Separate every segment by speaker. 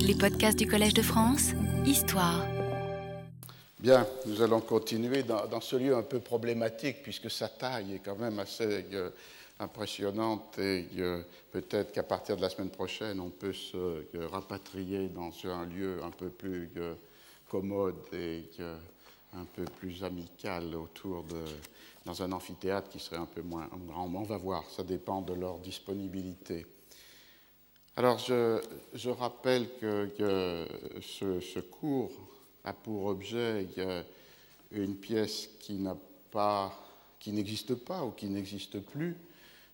Speaker 1: Les podcasts du Collège de France, Histoire.
Speaker 2: Bien, nous allons continuer dans, ce lieu un peu problématique puisque sa taille est quand même assez euh, impressionnante et euh, peut-être qu'à partir de la semaine prochaine, on peut se euh, rapatrier dans un lieu un peu plus commode et un peu plus amical autour de dans un amphithéâtre qui serait un peu moins grand. On va voir, ça dépend de leur disponibilité. Alors, je, rappelle que, ce, cours a pour objet une pièce qui n'a pas, qui n'existe pas ou qui n'existe plus,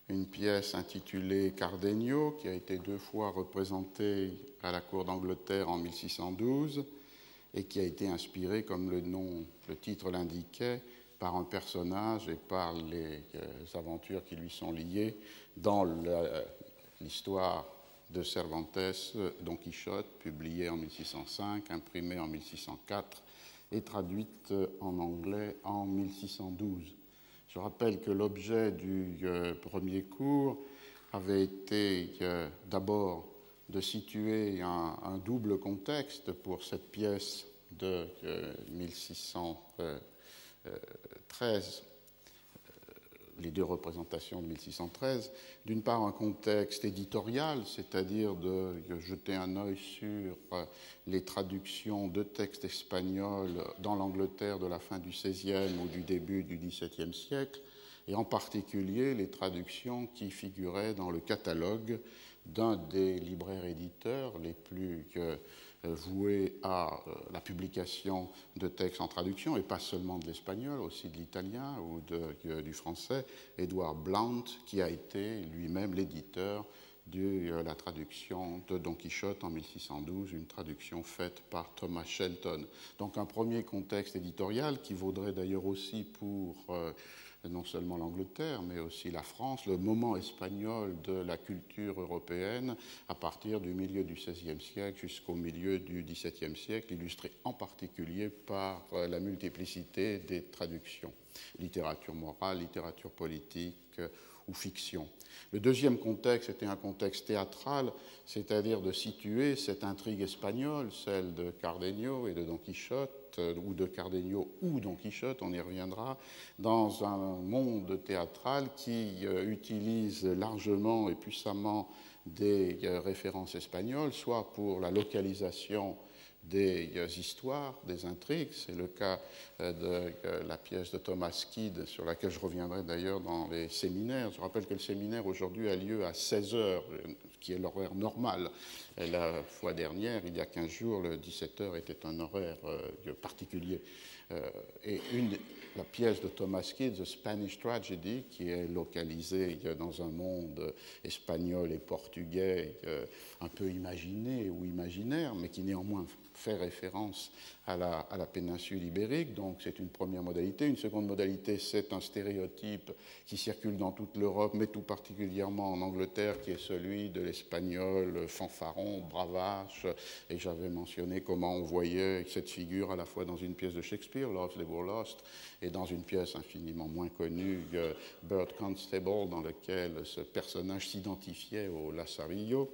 Speaker 2: une pièce intitulée Cardenio, qui a été deux fois représentée à la cour d'Angleterre en 1612 et qui a été inspirée, comme le nom, le titre l'indiquait, par un personnage et par les euh, aventures qui lui sont liées dans l'histoire de Cervantes, Don Quichotte, publiée en 1605, imprimée en 1604 et traduite en anglais en 1612. Je rappelle que l'objet du euh, premier cours avait été euh, d'abord de situer un, double contexte pour cette pièce de 1613 les deux représentations de 1613. D'une part, un contexte éditorial, c'est-à-dire de jeter un œil sur euh, les traductions de textes espagnols dans l'Angleterre de la fin du XVIe ou du début du XVIIe siècle, et en particulier les traductions qui figuraient dans le catalogue d'un des libraires éditeurs les plus euh, euh, voué à euh, la publication de textes en traduction, et pas seulement de l'espagnol, aussi de l'italien ou de, du français, Edouard Blount, qui a été lui-même l'éditeur de euh, la traduction de Don Quichotte en 1612, une traduction faite par Thomas Shelton. Donc un premier contexte éditorial qui vaudrait d'ailleurs aussi pour non seulement l'Angleterre, mais aussi la France, le moment espagnol de la culture européenne à partir du milieu du XVIe siècle jusqu'au milieu du XVIIe siècle, illustré en particulier par euh, la multiplicité des traductions, littérature morale, littérature politique euh, ou fiction. Le deuxième contexte était un contexte théâtral, c'est-à-dire de situer cette intrigue espagnole, celle de Cardenio et de Don Quichotte, euh, ou de Cardenio ou Don Quichotte, on y reviendra, dans un monde théâtral qui euh, utilise largement et puissamment des euh, références espagnoles, soit pour la localisation des histoires, des intrigues. C'est le cas de la pièce de Thomas Kidd, sur laquelle je reviendrai d'ailleurs dans les séminaires. Je rappelle que le séminaire aujourd'hui a lieu à 16 heures, qui est l'horaire normal. la fois dernière, il y a 15 jours, le 17 heures était un horaire euh, particulier. Euh, et une, la pièce de Thomas Kidd, The Spanish Tragedy, qui est localisée dans un monde espagnol et portugais euh, un peu imaginé ou imaginaire, mais qui néanmoins fait référence à la, à la péninsule ibérique. Donc c'est une première modalité. Une seconde modalité, c'est un stéréotype qui circule dans toute l'Europe, mais tout particulièrement en Angleterre, qui est celui de l'espagnol fanfaron, bravache. Et j'avais mentionné comment on voyait cette figure à la fois dans une pièce de Shakespeare, Love's Labor Lost, et dans une pièce infiniment moins connue, euh, Bird Constable, dans laquelle ce personnage s'identifiait au Lazarillo.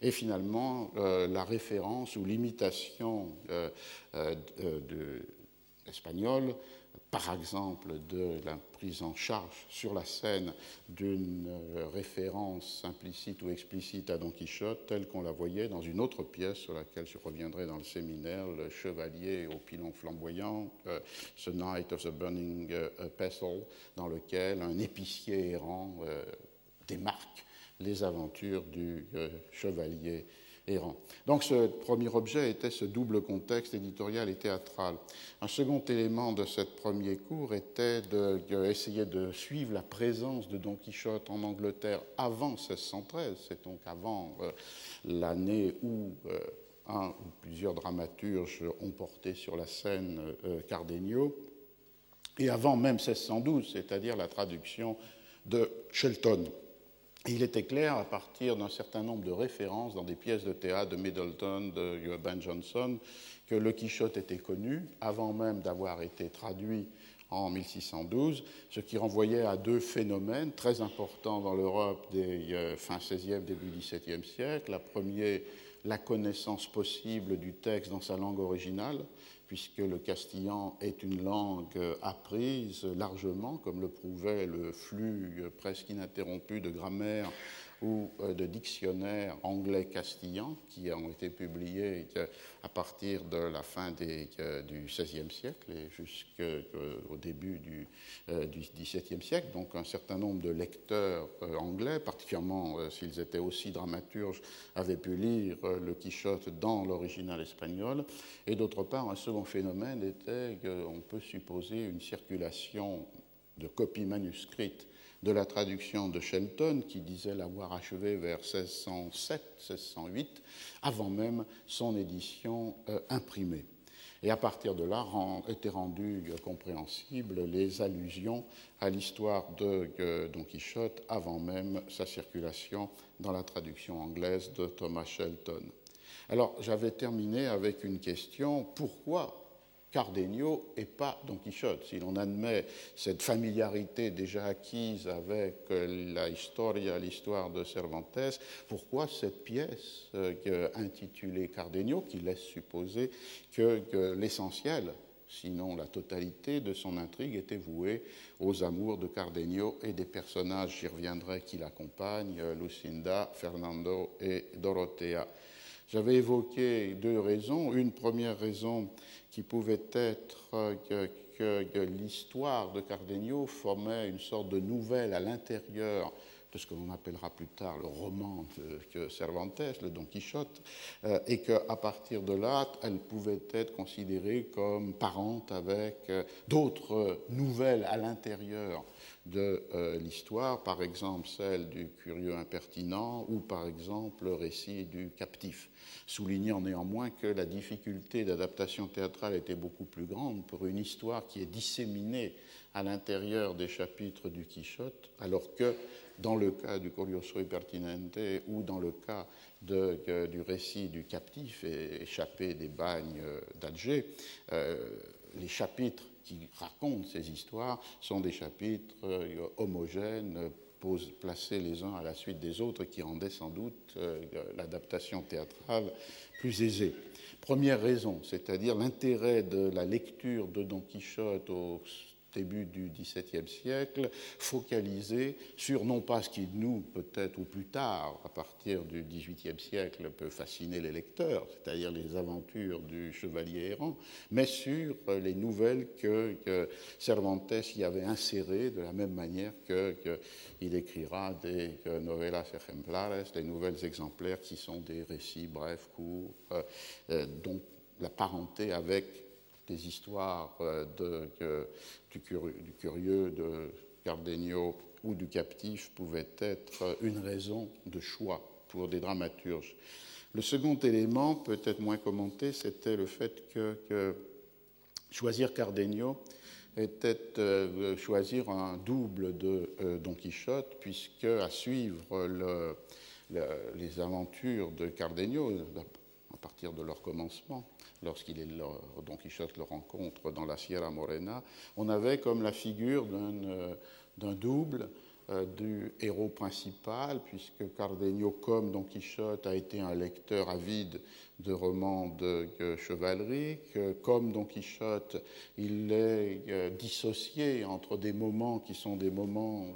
Speaker 2: Et finalement, euh, la référence ou l'imitation euh, de, espagnole par exemple de la prise en charge sur la scène d'une euh, référence implicite ou explicite à Don Quichotte, telle qu'on la voyait dans une autre pièce sur laquelle je reviendrai dans le séminaire, Le Chevalier au pilon flamboyant, euh, The Night of the Burning euh, Pestle, dans lequel un épicier errant démarque les aventures du chevalier donc ce premier objet était ce double contexte éditorial et théâtral. Un second élément de ce premier cours était d'essayer de, suivre la présence de Don Quichotte en Angleterre avant 1613, c'est donc avant l'année où euh, un ou plusieurs dramaturges ont porté sur la scène euh, Cardenio, et avant même 1612, c'est-à-dire la traduction de Shelton il était clair, à partir d'un certain nombre de références dans des pièces de théâtre de Middleton, de Ben Jonson, que le Quichotte était connu avant même d'avoir été traduit en 1612, ce qui renvoyait à deux phénomènes très importants dans l'Europe des euh, fin XVIe, début XVIIe siècle. La première, la connaissance possible du texte dans sa langue originale, puisque le castillan est une langue apprise largement, comme le prouvait le flux presque ininterrompu de grammaire ou euh, de dictionnaires anglais-castillan qui ont été publiés euh, à partir de la fin euh, du XVIe siècle et jusqu'au début du, XVIIe siècle. Donc un certain nombre de lecteurs anglais, particulièrement s'ils étaient aussi dramaturges, avaient pu lire le Quichotte dans l'original espagnol. Et d'autre part, un second phénomène était qu'on peut supposer une circulation de copies manuscrites de la traduction de Shelton, qui disait l'avoir achevé vers 1607-1608, avant même son édition euh, imprimée. Et à partir de là, étaient rendues compréhensibles les allusions à l'histoire de euh, Don Quichotte avant même sa circulation dans la traduction anglaise de Thomas Shelton. Alors, j'avais terminé avec une question pourquoi Cardenio et pas Don Quichotte. Si l'on admet cette familiarité déjà acquise avec euh, la historia, l'histoire de Cervantes, pourquoi cette pièce euh, intitulée Cardenio, qui laisse supposer que, l'essentiel, sinon la totalité de son intrigue était vouée aux amours de Cardenio et des personnages, j'y reviendrai, qui l'accompagnent, Lucinda, Fernando et Dorothea. J'avais évoqué deux raisons. Une première raison qui pouvait être que, l'histoire de Cardenio formait une sorte de nouvelle à l'intérieur de ce que l'on appellera plus tard le roman de, Cervantes, le Don Quichotte, euh, et qu'à partir de là, elle pouvait être considérée comme parente avec euh, d'autres nouvelles à l'intérieur de euh, l'histoire, par exemple celle du curieux impertinent ou par exemple le récit du captif, soulignant néanmoins que la difficulté d'adaptation théâtrale était beaucoup plus grande pour une histoire qui est disséminée à l'intérieur des chapitres du Quichotte, alors que dans le cas du Curioso Impertinente ou dans le cas de, du récit du captif échappé des bagnes d'Alger, euh, les chapitres qui racontent ces histoires sont des chapitres euh, homogènes, placés les uns à la suite des autres, qui rendaient sans doute euh, l'adaptation théâtrale plus aisée. Première raison, c'est-à-dire l'intérêt de la lecture de Don Quichotte au début du XVIIe siècle, focalisé sur non pas ce qui nous, peut-être ou plus tard, à partir du XVIIIe siècle, peut fasciner les lecteurs, c'est-à-dire les aventures du chevalier errant, mais sur les nouvelles que, Cervantes y avait insérées de la même manière qu'il écrira des novelas ejemplares, des nouvelles exemplaires qui sont des récits brefs, courts, euh, euh, dont la parenté avec des histoires euh, de, du, curieux, de Cardenio ou du captif pouvaient être une raison de choix pour des dramaturges. Le second élément, peut-être moins commenté, c'était le fait que, choisir Cardenio était euh, choisir un double de euh, Don Quichotte, puisque à suivre les aventures de Cardenio, à partir de leur commencement, lorsqu'il est Don Quichotte le rencontre dans la Sierra Morena, on avait comme la figure d'un euh, double euh, du héros principal, puisque Cardenio, comme Don Quichotte, a été un lecteur avide de romans de chevalerie, que, comme Don Quichotte, il est euh, dissocié entre des moments qui sont des moments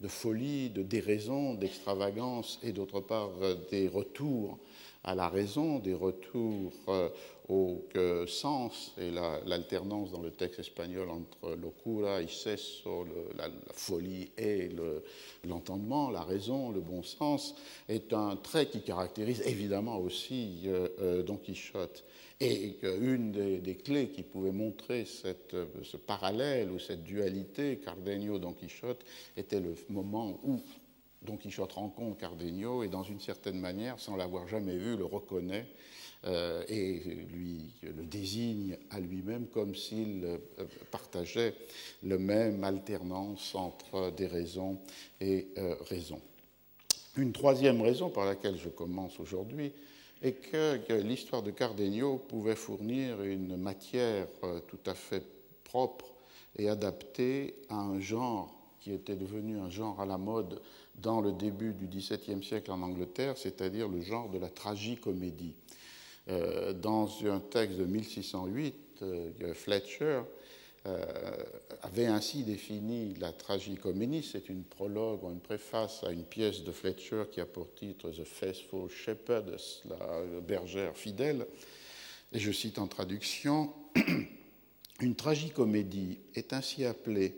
Speaker 2: de folie, de déraison, d'extravagance, et d'autre part des retours à la raison, des retours euh, au sens et l'alternance dans le texte espagnol entre locura, exceso, la, folie et l'entendement, la raison, le bon sens, est un trait qui caractérise évidemment aussi euh, euh, Don Quichotte. Et une des, clés qui pouvait montrer cette, ce parallèle ou cette dualité Cardenio-Don Quichotte était le moment où Don Quichotte rencontre Cardenio et dans une certaine manière, sans l'avoir jamais vu, le reconnaît euh, et lui le désigne à lui-même comme s'il euh, partageait le même alternance entre des raisons et euh, raisons. Une troisième raison par laquelle je commence aujourd'hui est que, que l'histoire de Cardenio pouvait fournir une matière tout à fait propre et adaptée à un genre qui était devenu un genre à la mode dans le début du XVIIe siècle en Angleterre, c'est-à-dire le genre de la tragicomédie. Euh, dans un texte de 1608, euh, Fletcher euh, avait ainsi défini la tragicomédie. C'est une prologue ou une préface à une pièce de Fletcher qui a pour titre The Faithful Shepherd, la bergère fidèle. Et je cite en traduction Une tragicomédie est ainsi appelée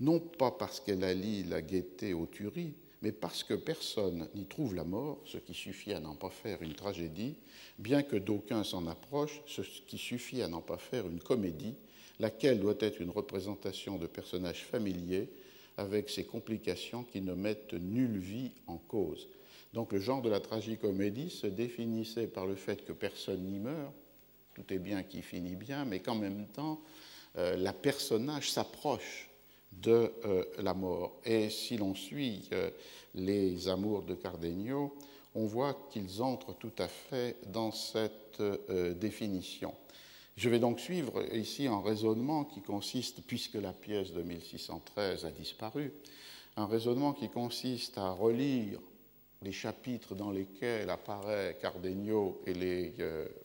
Speaker 2: non pas parce qu'elle allie la gaieté aux tueries, mais parce que personne n'y trouve la mort, ce qui suffit à n'en pas faire une tragédie, bien que d'aucuns s'en approchent, ce qui suffit à n'en pas faire une comédie, laquelle doit être une représentation de personnages familiers avec ses complications qui ne mettent nulle vie en cause. Donc le genre de la tragicomédie se définissait par le fait que personne n'y meurt, tout est bien qui finit bien, mais qu'en même temps, euh, la personnage s'approche de euh, la mort. Et si l'on suit euh, les amours de Cardenio, on voit qu'ils entrent tout à fait dans cette euh, définition. Je vais donc suivre ici un raisonnement qui consiste, puisque la pièce de 1613 a disparu, un raisonnement qui consiste à relire les chapitres dans lesquels apparaît Cardenio et les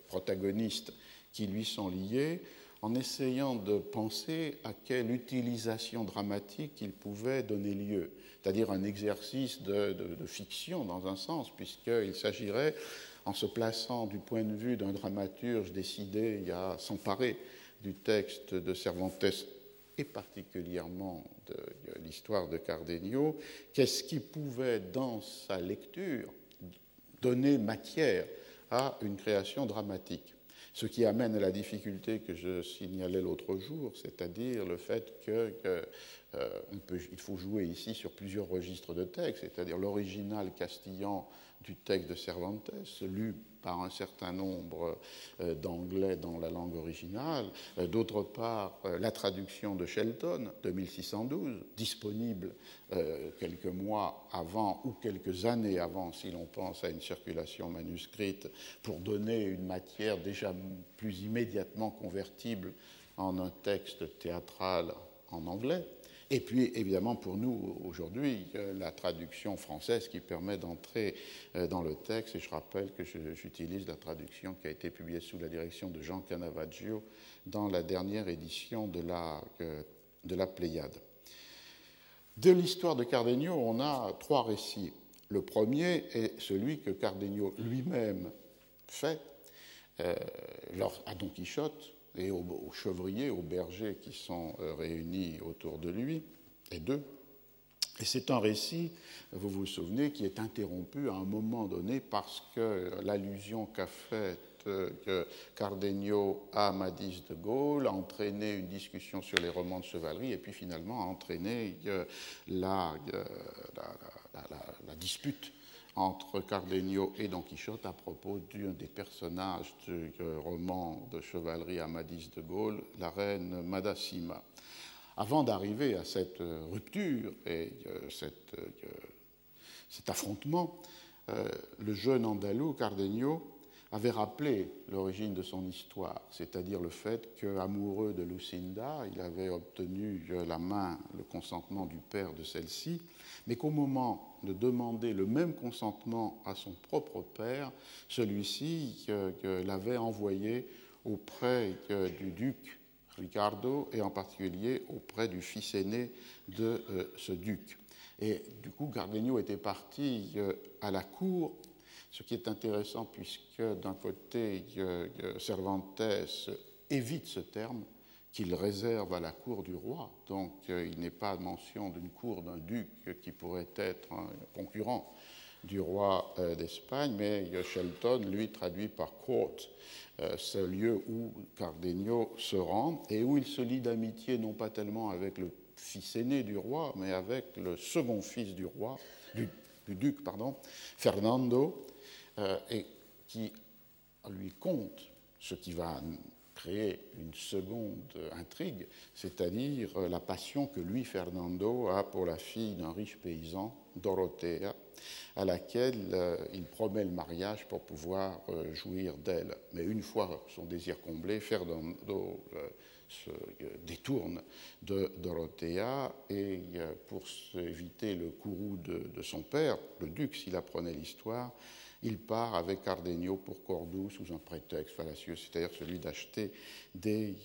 Speaker 2: protagonistes qui lui sont liés, en essayant de penser à quelle utilisation dramatique il pouvait donner lieu, c'est-à-dire un exercice de, fiction dans un sens, puisqu'il s'agirait, en se plaçant du point de vue d'un dramaturge décidé à s'emparer du texte de Cervantes et particulièrement de l'histoire de Cardenio, qu'est-ce qui pouvait, dans sa lecture, donner matière à une création dramatique. Ce qui amène à la difficulté que je signalais l'autre jour, c'est-à-dire le fait qu'il euh, faut jouer ici sur plusieurs registres de texte, c'est-à-dire l'original castillan du texte de Cervantes, lu par un certain nombre euh, d'anglais dans la langue originale, euh, d'autre part euh, la traduction de Shelton de 1612, disponible quelques mois avant ou quelques années avant, si l'on pense à une circulation manuscrite, pour donner une matière déjà plus immédiatement convertible en un texte théâtral en anglais. Et puis, évidemment, pour nous, aujourd'hui, la traduction française qui permet d'entrer euh, dans le texte. Et je rappelle que j'utilise la traduction qui a été publiée sous la direction de Jean Canavaggio dans la dernière édition de la, euh, de la Pléiade. De l'histoire de Cardenio, on a trois récits. Le premier est celui que Cardenio lui-même fait euh, à Don Quichotte, et aux, chevriers, aux bergers qui sont euh, réunis autour de lui, et d'eux. Et c'est un récit, vous vous souvenez, qui est interrompu à un moment donné parce que l'allusion qu'a faite euh, Cardenio à Amadis de Gaulle a entraîné une discussion sur les romans de chevalerie et puis finalement a entraîné euh, la dispute entre Cardenio et Don Quichotte à propos d'un des personnages du roman de chevalerie Amadis de Gaulle, la reine Madasima. Avant d'arriver à cette rupture et euh, euh, cet affrontement, euh, le jeune Andalou, Cardenio, avait rappelé l'origine de son histoire, c'est-à-dire le fait qu'amoureux de Lucinda, il avait obtenu la main, le consentement du père de celle-ci, mais qu'au moment de demander le même consentement à son propre père, celui-ci l'avait envoyé auprès du duc Ricardo et en particulier auprès du fils aîné de euh, ce duc. Et du coup, Cardenio était parti euh, à la cour ce qui est intéressant puisque d'un côté, Cervantes évite ce terme qu'il réserve à la cour du roi. Donc euh, il n'est pas mention d'une cour d'un duc qui pourrait être un concurrent du roi euh, d'Espagne, mais Shelton, lui, traduit par court, euh, ce lieu où Cardenio se rend et où il se lie d'amitié non pas tellement avec le fils aîné du roi, mais avec le second fils du roi, du, du duc, pardon, Fernando, euh, et qui lui compte ce qui va créer une seconde intrigue, c'est-à-dire la passion que lui, Fernando, a pour la fille d'un riche paysan, Dorothea, à laquelle il promet le mariage pour pouvoir jouir d'elle. Mais une fois son désir comblé, Fernando se détourne de Dorothea et pour éviter le courroux de, son père, le duc, s'il apprenait l'histoire, il part avec Cardenio pour Cordoue sous un prétexte fallacieux, c'est-à-dire celui d'acheter des,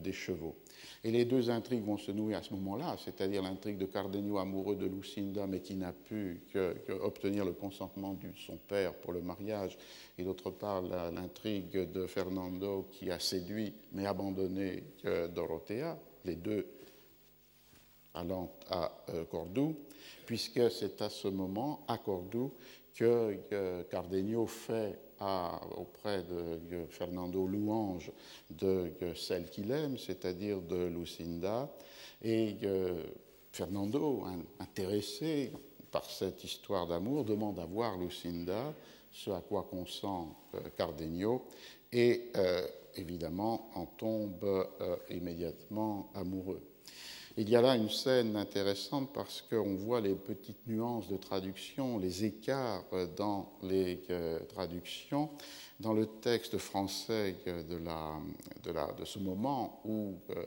Speaker 2: des, chevaux. Et les deux intrigues vont se nouer à ce moment-là, c'est-à-dire l'intrigue de Cardenio amoureux de Lucinda mais qui n'a pu obtenir le consentement de son père pour le mariage, et d'autre part l'intrigue de Fernando qui a séduit mais abandonné Dorothea, les deux allant à euh, Cordoue, puisque c'est à ce moment, à Cordoue, que Cardenio fait auprès de Fernando louange de celle qu'il aime, c'est-à-dire de Lucinda. Et Fernando, intéressé par cette histoire d'amour, demande à voir Lucinda, ce à quoi consent euh, Cardenio, et euh, évidemment en tombe euh, immédiatement amoureux. Il y a là une scène intéressante parce qu'on voit les petites nuances de traduction, les écarts dans les euh, traductions. Dans le texte français de, la, de, ce moment où euh,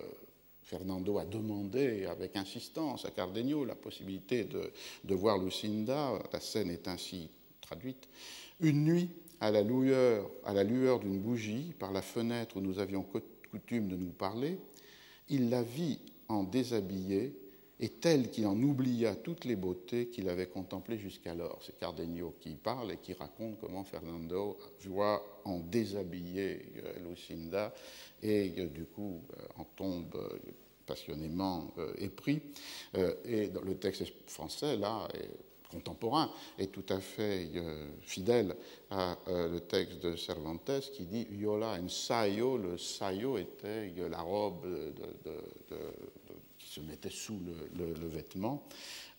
Speaker 2: Fernando a demandé avec insistance à Cardenio la possibilité de, voir Lucinda, la scène est ainsi traduite. Une nuit, à la lueur d'une bougie, par la fenêtre où nous avions coutume de nous parler, il la vit en déshabillé et tel qu'il en oublia toutes les beautés qu'il avait contemplées jusqu'alors. C'est Cardenio qui parle et qui raconte comment Fernando voit en déshabillé euh, Lucinda et euh, du coup euh, en tombe passionnément épris. Et le texte français, là, contemporain est tout à fait fidèle à le texte de Cervantes qui dit Yola en saio. Le saio était la robe de se mettait sous le, vêtement.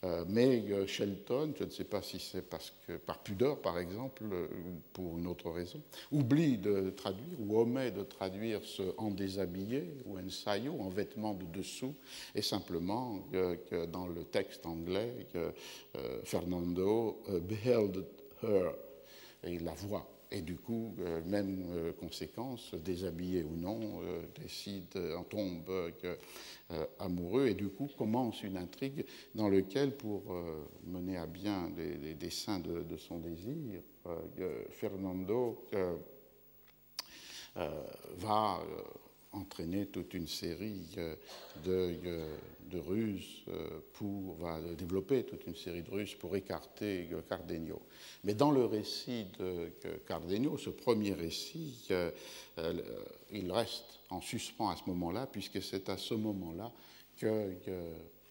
Speaker 2: Euh, mais euh, Shelton, je ne sais pas si c'est parce que par pudeur par exemple, ou euh, pour une autre raison, oublie de traduire ou omet de traduire ce en déshabillé ou en saillot, en vêtement de dessous, et simplement que dans le texte anglais, Fernando beheld her, et il la voit et du coup, euh, même euh, conséquence, déshabillé ou non, euh, décide, en tombe amoureux, et du coup commence une intrigue dans laquelle, pour mener à bien les, dessins de, de, son désir, Fernando va entraîner toute une série de de ruses euh, pour, va développer toute une série de ruses pour écarter Cardenio. Mais dans le récit de Cardenio, ce premier récit, euh, euh, il reste en suspens à ce moment-là, puisque c'est à ce moment-là que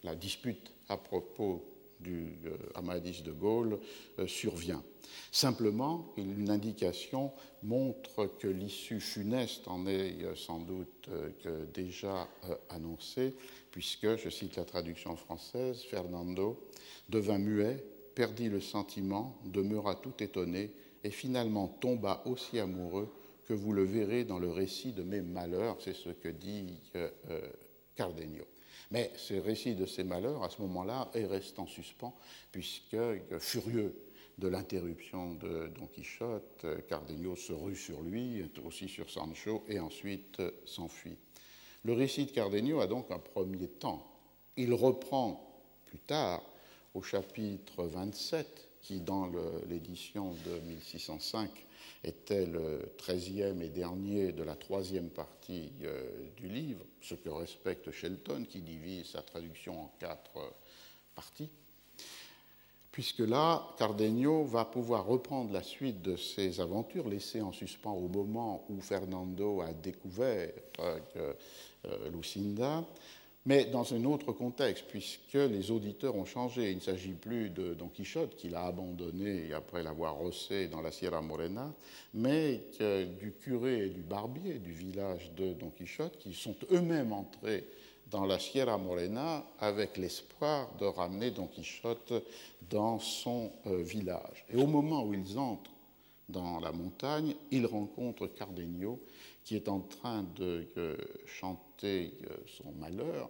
Speaker 2: la dispute à propos du Amadis de Gaulle survient. Simplement, une indication montre que l'issue funeste en est sans doute déjà annoncée, puisque, je cite la traduction française, Fernando devint muet, perdit le sentiment, demeura tout étonné et finalement tomba aussi amoureux que vous le verrez dans le récit de mes malheurs, c'est ce que dit euh, euh, Cardenio. Mais ce récit de ses malheurs, à ce moment-là, est reste en suspens, puisque, euh, furieux de l'interruption de Don Quichotte, Cardenio se rue sur lui, aussi sur Sancho, et ensuite s'enfuit. Le récit de Cardenio a donc un premier temps. Il reprend plus tard au chapitre 27, qui dans l'édition de 1605 était le treizième et dernier de la troisième partie euh, du livre, ce que respecte Shelton, qui divise sa traduction en quatre euh, parties. Puisque là, Cardenio va pouvoir reprendre la suite de ses aventures, laissées en suspens au moment où Fernando a découvert euh, Lucinda, mais dans un autre contexte, puisque les auditeurs ont changé. Il ne s'agit plus de Don Quichotte, qu'il a abandonné après l'avoir rossé dans la Sierra Morena, mais du curé et du barbier du village de Don Quichotte, qui sont eux-mêmes entrés dans la Sierra Morena avec l'espoir de ramener Don Quichotte dans son euh, village. Et au moment où ils entrent dans la montagne, ils rencontrent Cardenio qui est en train de euh, chanter euh, son malheur.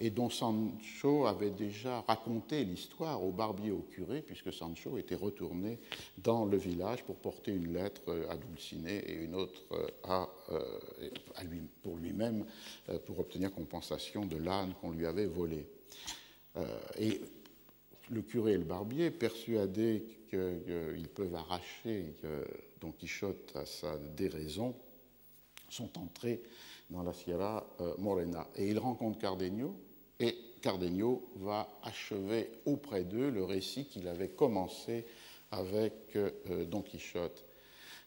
Speaker 2: et dont Sancho avait déjà raconté l'histoire au barbier au curé, puisque Sancho était retourné dans le village pour porter une lettre à Dulcinée et une autre à, à lui, pour lui-même pour obtenir compensation de l'âne qu'on lui avait volé. Et le curé et le barbier, persuadés qu'ils peuvent arracher Don Quichotte à sa déraison, sont entrés dans la Sierra euh, Morena. Et ils rencontrent Cardenio, et Cardenio va achever auprès d'eux le récit qu'il avait commencé avec euh, Don Quichotte.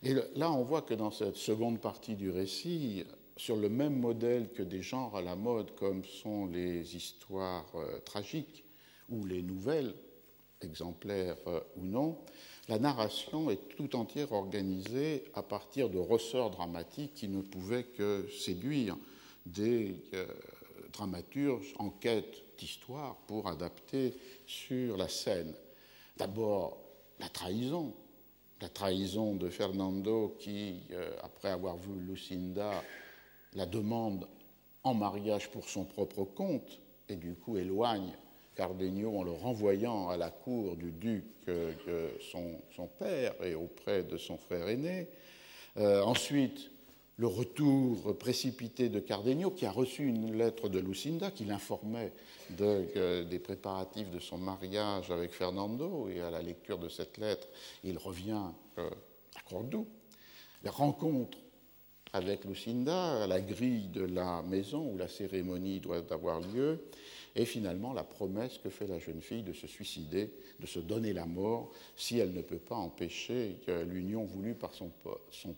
Speaker 2: Et là, on voit que dans cette seconde partie du récit, sur le même modèle que des genres à la mode, comme sont les histoires euh, tragiques ou les nouvelles, exemplaires ou non, la narration est tout entière organisée à partir de ressorts dramatiques qui ne pouvaient que séduire des euh, dramaturges en quête d'histoire pour adapter sur la scène. D'abord, la trahison, la trahison de Fernando qui, euh, après avoir vu Lucinda, la demande en mariage pour son propre compte et du coup éloigne Cardenio en le renvoyant à la cour du duc son, père et auprès de son frère aîné. Euh, ensuite, le retour précipité de Cardenio, qui a reçu une lettre de Lucinda qui l'informait des préparatifs de son mariage avec Fernando, et à la lecture de cette lettre, il revient euh, à Cordoue. La rencontre avec Lucinda à la grille de la maison où la cérémonie doit avoir lieu, et finalement la promesse que fait la jeune fille de se suicider, de se donner la mort, si elle ne peut pas empêcher l'union voulue par son,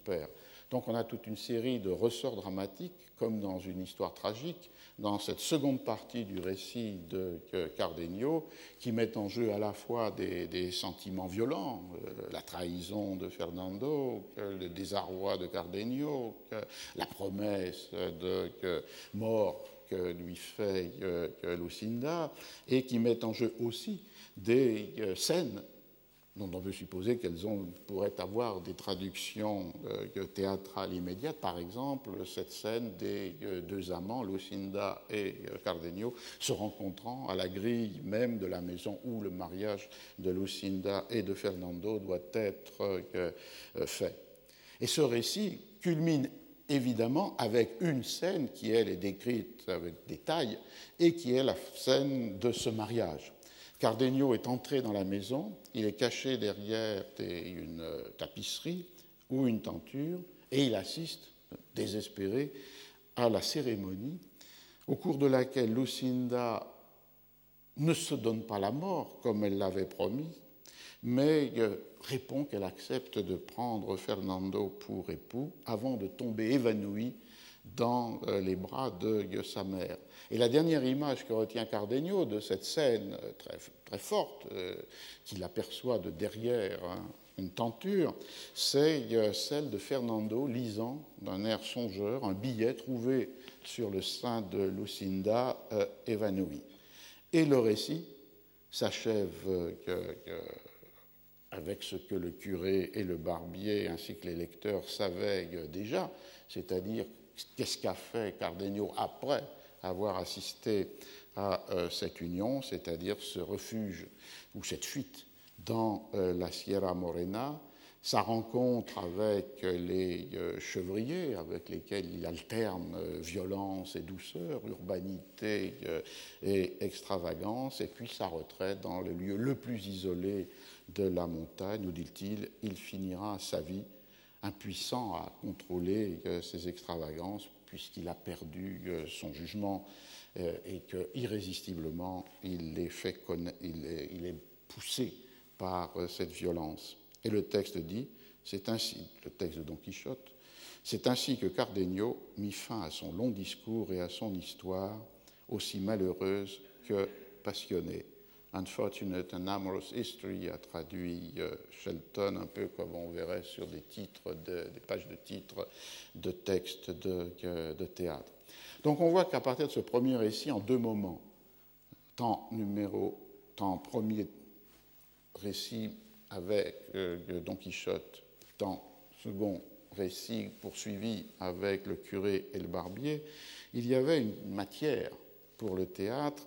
Speaker 2: père. Donc on a toute une série de ressorts dramatiques, comme dans une histoire tragique, dans cette seconde partie du récit de Cardenio, qui met en jeu à la fois des, sentiments violents, euh, la trahison de Fernando, le désarroi de Cardenio, la promesse de mort lui fait euh, Lucinda, et qui met en jeu aussi des euh, scènes dont on veut supposer qu'elles pourraient avoir des traductions euh, théâtrales immédiates. Par exemple, cette scène des deux amants, Lucinda et Cardenio, se rencontrant à la grille même de la maison où le mariage de Lucinda et de Fernando doit être fait. Et ce récit culmine évidemment avec une scène qui, elle, est décrite avec détail et qui est la scène de ce mariage. Cardenio est entré dans la maison, il est caché derrière une euh, tapisserie ou une tenture et il assiste, désespéré, à la cérémonie au cours de laquelle Lucinda ne se donne pas la mort comme elle l'avait promis, mais euh, répond qu'elle accepte de prendre Fernando pour époux avant de tomber évanouie dans euh, les bras de sa mère. Et la dernière image que retient Cardenio de cette scène euh, très, forte, qu'il aperçoit de derrière hein, une tenture, c'est celle de Fernando lisant d'un air songeur un billet trouvé sur le sein de Lucinda évanouie. Et le récit s'achève avec ce que le curé et le barbier ainsi que les lecteurs savaient déjà, c'est-à-dire qu'est-ce qu'a fait Cardenio après avoir assisté à euh, cette union, c'est-à-dire ce refuge ou cette fuite dans euh, la Sierra Morena, sa rencontre avec les euh, chevriers avec lesquels il alterne violence et douceur, urbanité et extravagance, et puis sa retraite dans le lieu le plus isolé de la montagne, où, dit-il, il finira sa vie impuissant à contrôler euh, ses extravagances, puisqu'il a perdu euh, son jugement euh, et que irrésistiblement il est, il est, il est poussé par cette violence. Et le texte dit, c'est ainsi, le texte de Don Quichotte, c'est ainsi que Cardenio mit fin à son long discours et à son histoire, aussi malheureuse que passionnée. Unfortunate and Amorous History a traduit euh, Shelton un peu comme on verrait sur des titres, des pages de titres de textes de, théâtre. Donc on voit qu'à partir de ce premier récit, en deux moments, temps numéro, temps premier récit avec euh, Don Quichotte, temps second récit poursuivi avec le curé et le barbier, il y avait une matière pour le théâtre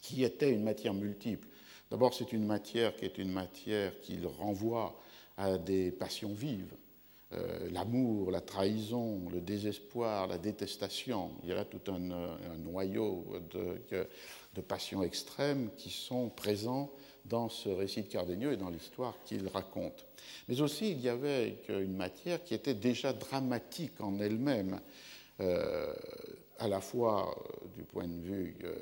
Speaker 2: qui était une matière multiple. D'abord, c'est une matière qui est une matière qui renvoie à des passions vives, euh, l'amour, la trahison, le désespoir, la détestation. Il y a tout un, noyau de, de, passions extrêmes qui sont présents dans ce récit de Cardenio et dans l'histoire qu'il raconte. Mais aussi, il y avait une matière qui était déjà dramatique en elle-même. Euh, à la fois euh, du point de vue euh,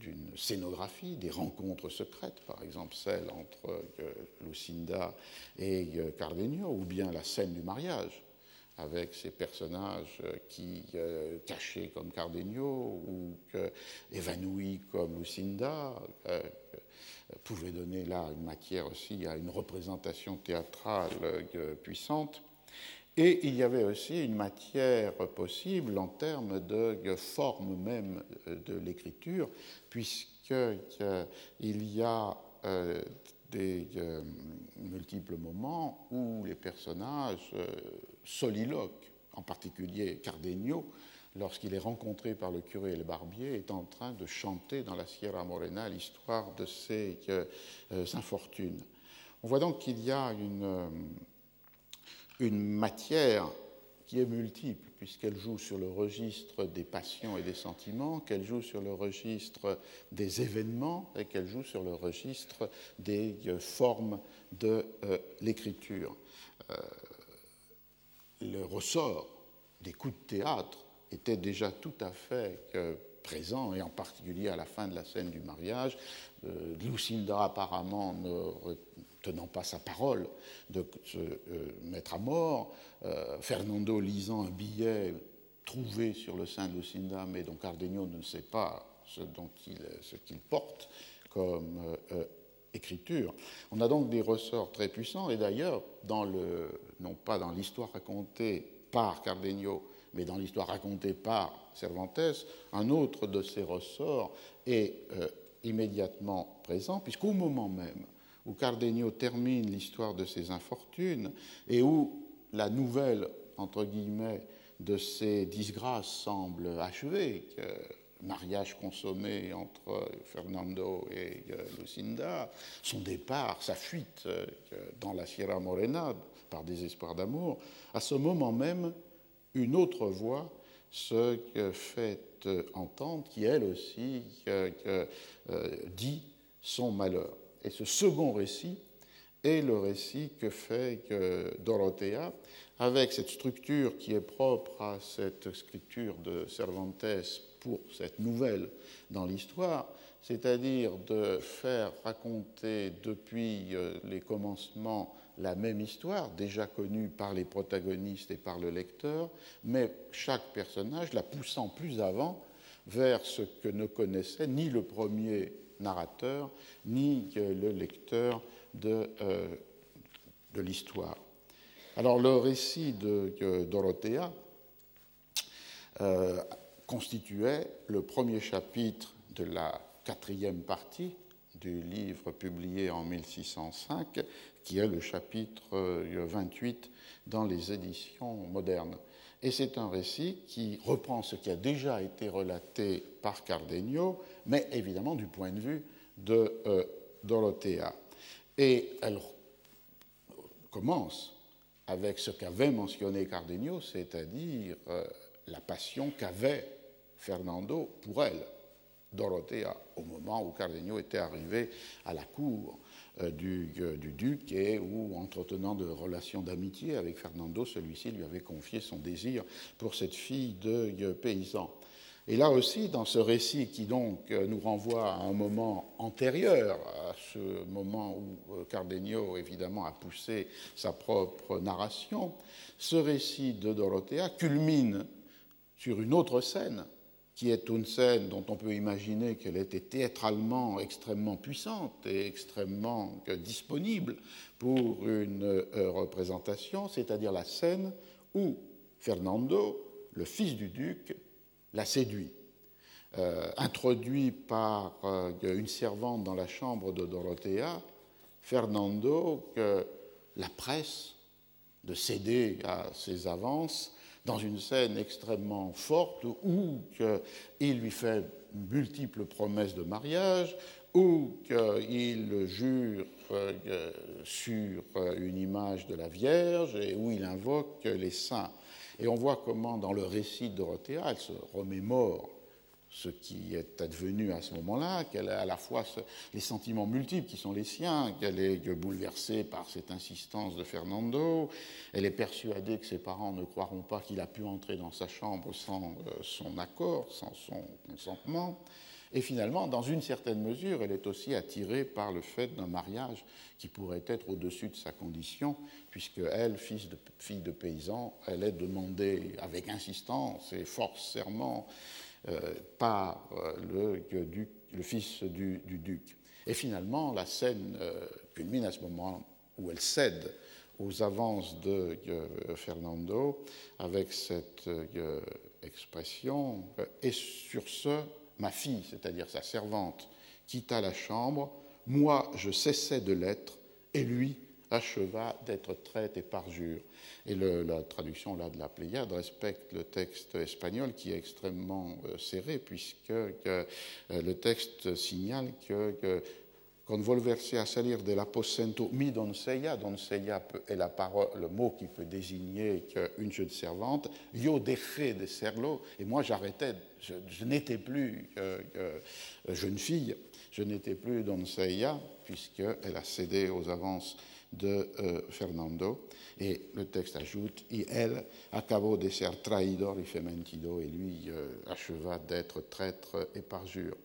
Speaker 2: d'une scénographie, des rencontres secrètes, par exemple celle entre euh, Lucinda et Cardenio, ou bien la scène du mariage, avec ces personnages qui, cachés comme Cardenio ou évanouis comme Lucinda, pouvaient donner là une matière aussi à une représentation théâtrale puissante. Et il y avait aussi une matière possible en termes de forme même de l'écriture, puisqu'il y a euh, des euh, multiples moments où les personnages euh, soliloquent, en particulier Cardenio, lorsqu'il est rencontré par le curé et le barbier, est en train de chanter dans la Sierra Morena l'histoire de ses infortunes. On voit donc qu'il y a une une matière qui est multiple, puisqu'elle joue sur le registre des passions et des sentiments, qu'elle joue sur le registre des événements et qu'elle joue sur le registre des euh, formes de euh, l'écriture. Euh, le ressort des coups de théâtre était déjà tout à fait présent, et en particulier à la fin de la scène du mariage. Lucinda apparemment ne tenant pas sa parole, de se euh, mettre à mort, euh, Fernando lisant un billet trouvé sur le sein de Lucinda, mais dont Cardenio ne sait pas ce qu'il porte comme euh, écriture. On a donc des ressorts très puissants, et d'ailleurs, non pas dans l'histoire racontée par Cardenio, mais dans l'histoire racontée par Cervantes, un autre de ces ressorts est immédiatement présent, puisqu'au moment même où Cardenio termine l'histoire de ses infortunes et où la nouvelle, entre guillemets, de ses disgrâces semble achevée, que mariage consommé entre Fernando et euh, Lucinda, son départ, sa fuite euh, dans la Sierra Morena par désespoir d'amour, à ce moment même, une autre voix se fait entendre qui, elle aussi, euh, dit son malheur. Et ce second récit est le récit que fait Dorothea, avec cette structure qui est propre à cette scripture de Cervantes pour cette nouvelle dans l'histoire, c'est-à-dire de faire raconter depuis euh, les commencements la même histoire, déjà connue par les protagonistes et par le lecteur, mais chaque personnage la poussant plus avant vers ce que ne connaissait ni le premier narrateur ni le lecteur de, euh, de l'histoire. Alors le récit de, Dorothea euh, constituait le premier chapitre de la quatrième partie du livre publié en 1605, qui est le chapitre 28 euh, dans les éditions modernes. Et c'est un récit qui reprend ce qui a déjà été relaté par Cardenio, mais évidemment du point de vue de euh, Dorothea. Et elle commence avec ce qu'avait mentionné Cardenio, c'est-à-dire euh, la passion qu'avait Fernando pour elle, Dorothea, au moment où Cardenio était arrivé à la cour euh, du, du, duc et où, entretenant de relations d'amitié avec Fernando, celui-ci lui avait confié son désir pour cette fille de paysan. Et là aussi, dans ce récit qui donc euh, nous renvoie à un moment antérieur à ce moment où euh, Cardenio, évidemment, a poussé sa propre narration, ce récit de Dorothea culmine sur une autre scène, qui est une scène dont on peut imaginer qu'elle était théâtralement extrêmement puissante et extrêmement euh, disponible pour une représentation, c'est-à-dire la scène où Fernando, le fils du duc, la séduit. Euh, introduit par euh, une servante dans la chambre de Dorothea, Fernando que la presse de céder à ses avances dans une scène extrêmement forte où il lui fait multiples promesses de mariage, où il jure euh, sur une image de la Vierge et où il invoque les saints. Et on voit comment dans le récit de Dorothée, elle se remémore ce qui est advenu à ce moment-là, qu'elle a à la fois les sentiments multiples qui sont les siens, qu'elle est bouleversée par cette insistance de Fernando, elle est persuadée que ses parents ne croiront pas qu'il a pu entrer dans sa chambre sans euh, son accord, sans son consentement. Et finalement, dans une certaine mesure, elle est aussi attirée par le fait d'un mariage qui pourrait être au-dessus de sa condition, puisque elle, fille de, paysan, elle est demandée avec insistance et force serment par euh, le, fils du, duc. Et finalement, la scène euh, culmine à ce moment où elle cède aux avances de Fernando avec cette expression Et sur ce, ma fille, c'est-à-dire sa servante, quitta la chambre, moi je cessais de l'être, et lui acheva d'être traite et parjure. Et la traduction là de la Pléiade respecte le texte espagnol qui est extrêmement euh, serré, puisque euh, le texte signale que, que con volverse a salir de l'aposento mi doncella, doncella est le mot qui peut désigner une jeune servante, yo dejé de serlo, et moi j'arrêtais, je, n'étais plus jeune fille, je n'étais plus doncella, puisqu'elle a cédé aux avances de euh, Fernando. Et le texte ajoute, et elle acabó de ser traidor y fementido, et lui euh, acheva d'être traître et parjure.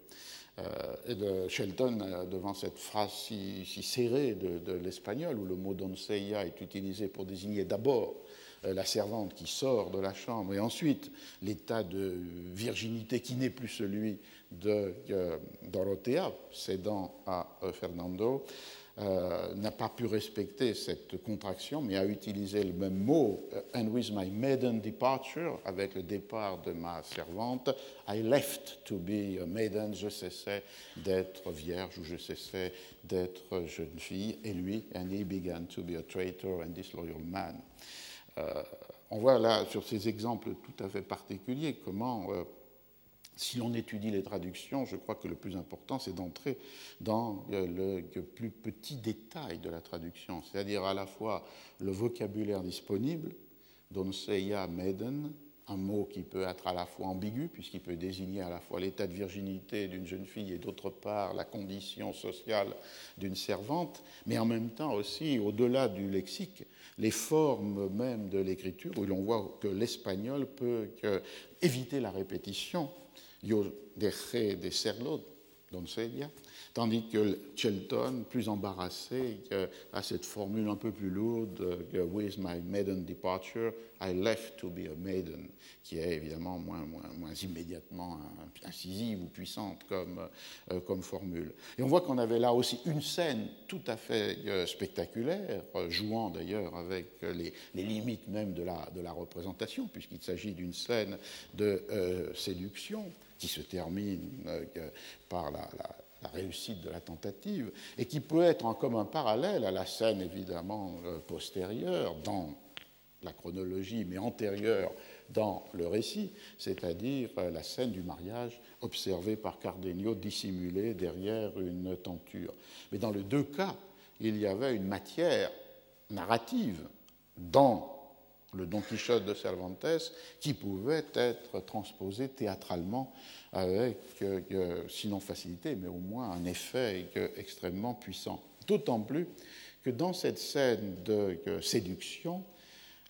Speaker 2: Euh, et Shelton, devant cette phrase si, serrée de, l'espagnol, où le mot doncella est utilisé pour désigner d'abord la servante qui sort de la chambre, et ensuite l'état de virginité qui n'est plus celui de Dorothea, cédant à Fernando, euh, n'a pas pu respecter cette contraction, mais a utilisé le même mot, euh, and with my maiden departure, avec le départ de ma servante, I left to be a maiden, je cessais d'être vierge ou je cessais d'être jeune fille, et lui, and he began to be a traitor and disloyal man. Euh, on voit là, sur ces exemples tout à fait particuliers, comment si l'on étudie les traductions, je crois que le plus important, c'est d'entrer dans le plus petit détail de la traduction, c'est-à-dire à la fois le vocabulaire disponible, donseia maiden, un mot qui peut être à la fois ambigu, puisqu'il peut désigner à la fois l'état de virginité d'une jeune fille et d'autre part la condition sociale d'une servante, mais en même temps aussi, au-delà du lexique, les formes même de l'écriture, où l'on voit que l'espagnol peut éviter la répétition yo dejé de serlo, doncella, tandis que Shelton, plus embarrassé, a cette formule un peu plus lourde, With my maiden departure, I left to be a maiden, qui est évidemment moins, immédiatement incisive ou puissante comme, euh, comme formule. Et on voit qu'on avait là aussi une scène tout à fait euh, spectaculaire, euh, jouant d'ailleurs avec les, limites même de la représentation, puisqu'il s'agit d'une scène de séduction qui se termine par la, réussite de la tentative, et qui peut être en commun parallèle à la scène évidemment postérieure dans la chronologie, mais antérieure dans le récit, c'est-à-dire euh, la scène du mariage observée par Cardenio dissimulée derrière une tenture. Mais dans les deux cas, il y avait une matière narrative dans le Don Quichotte de Cervantes qui pouvait être transposée théâtralement avec, euh, sinon facilité, mais au moins un effet extrêmement puissant. D'autant plus que dans cette scène de séduction,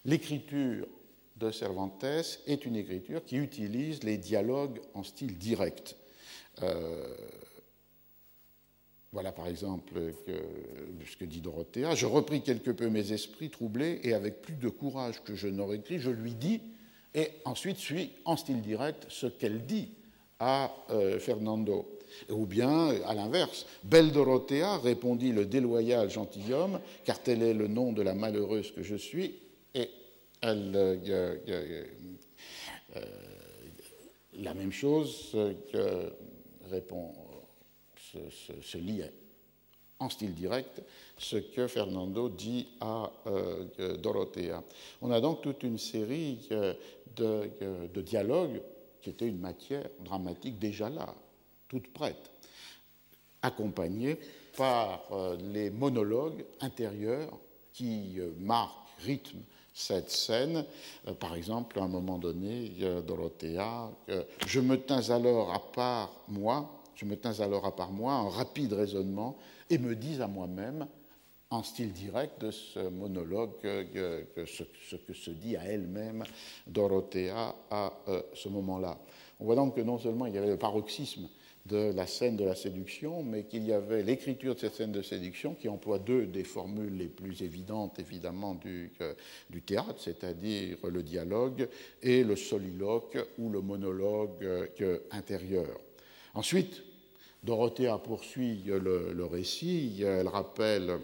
Speaker 2: L'écriture de Cervantes est une écriture qui utilise les dialogues en style direct. Euh, voilà par exemple ce que dit Dorothea. Je repris quelque peu mes esprits troublés et avec plus de courage que je n'aurais écrit, je lui dis, et ensuite suis en style direct ce qu'elle dit à euh, Fernando. Ou bien, à l'inverse, Belle Dorothea, répondit le déloyal gentilhomme, car tel est le nom de la malheureuse que je suis, et elle, euh, la même chose que répond, se, lit en style direct ce que Fernando dit à euh, Dorothea. On a donc toute une série euh, de, euh, de, dialogues qui étaient une matière dramatique déjà là, toute prête, accompagnée par les monologues intérieurs qui marquent, rythment cette scène. Par exemple, à un moment donné, Dorothea, je me tins alors à part moi, je me tins alors à part moi, en rapide raisonnement, et me dis à moi-même, en style direct de ce monologue, ce, que se dit à elle-même Dorothea à euh, ce moment-là. On voit donc que non seulement il y avait le paroxysme de la scène de la séduction, mais qu'il y avait l'écriture de cette scène de séduction qui emploie deux des formules les plus évidentes, évidemment, du, euh, théâtre, c'est-à-dire le dialogue et le soliloque ou le monologue euh, intérieur. Ensuite, Dorothea poursuit le, le récit, elle rappelle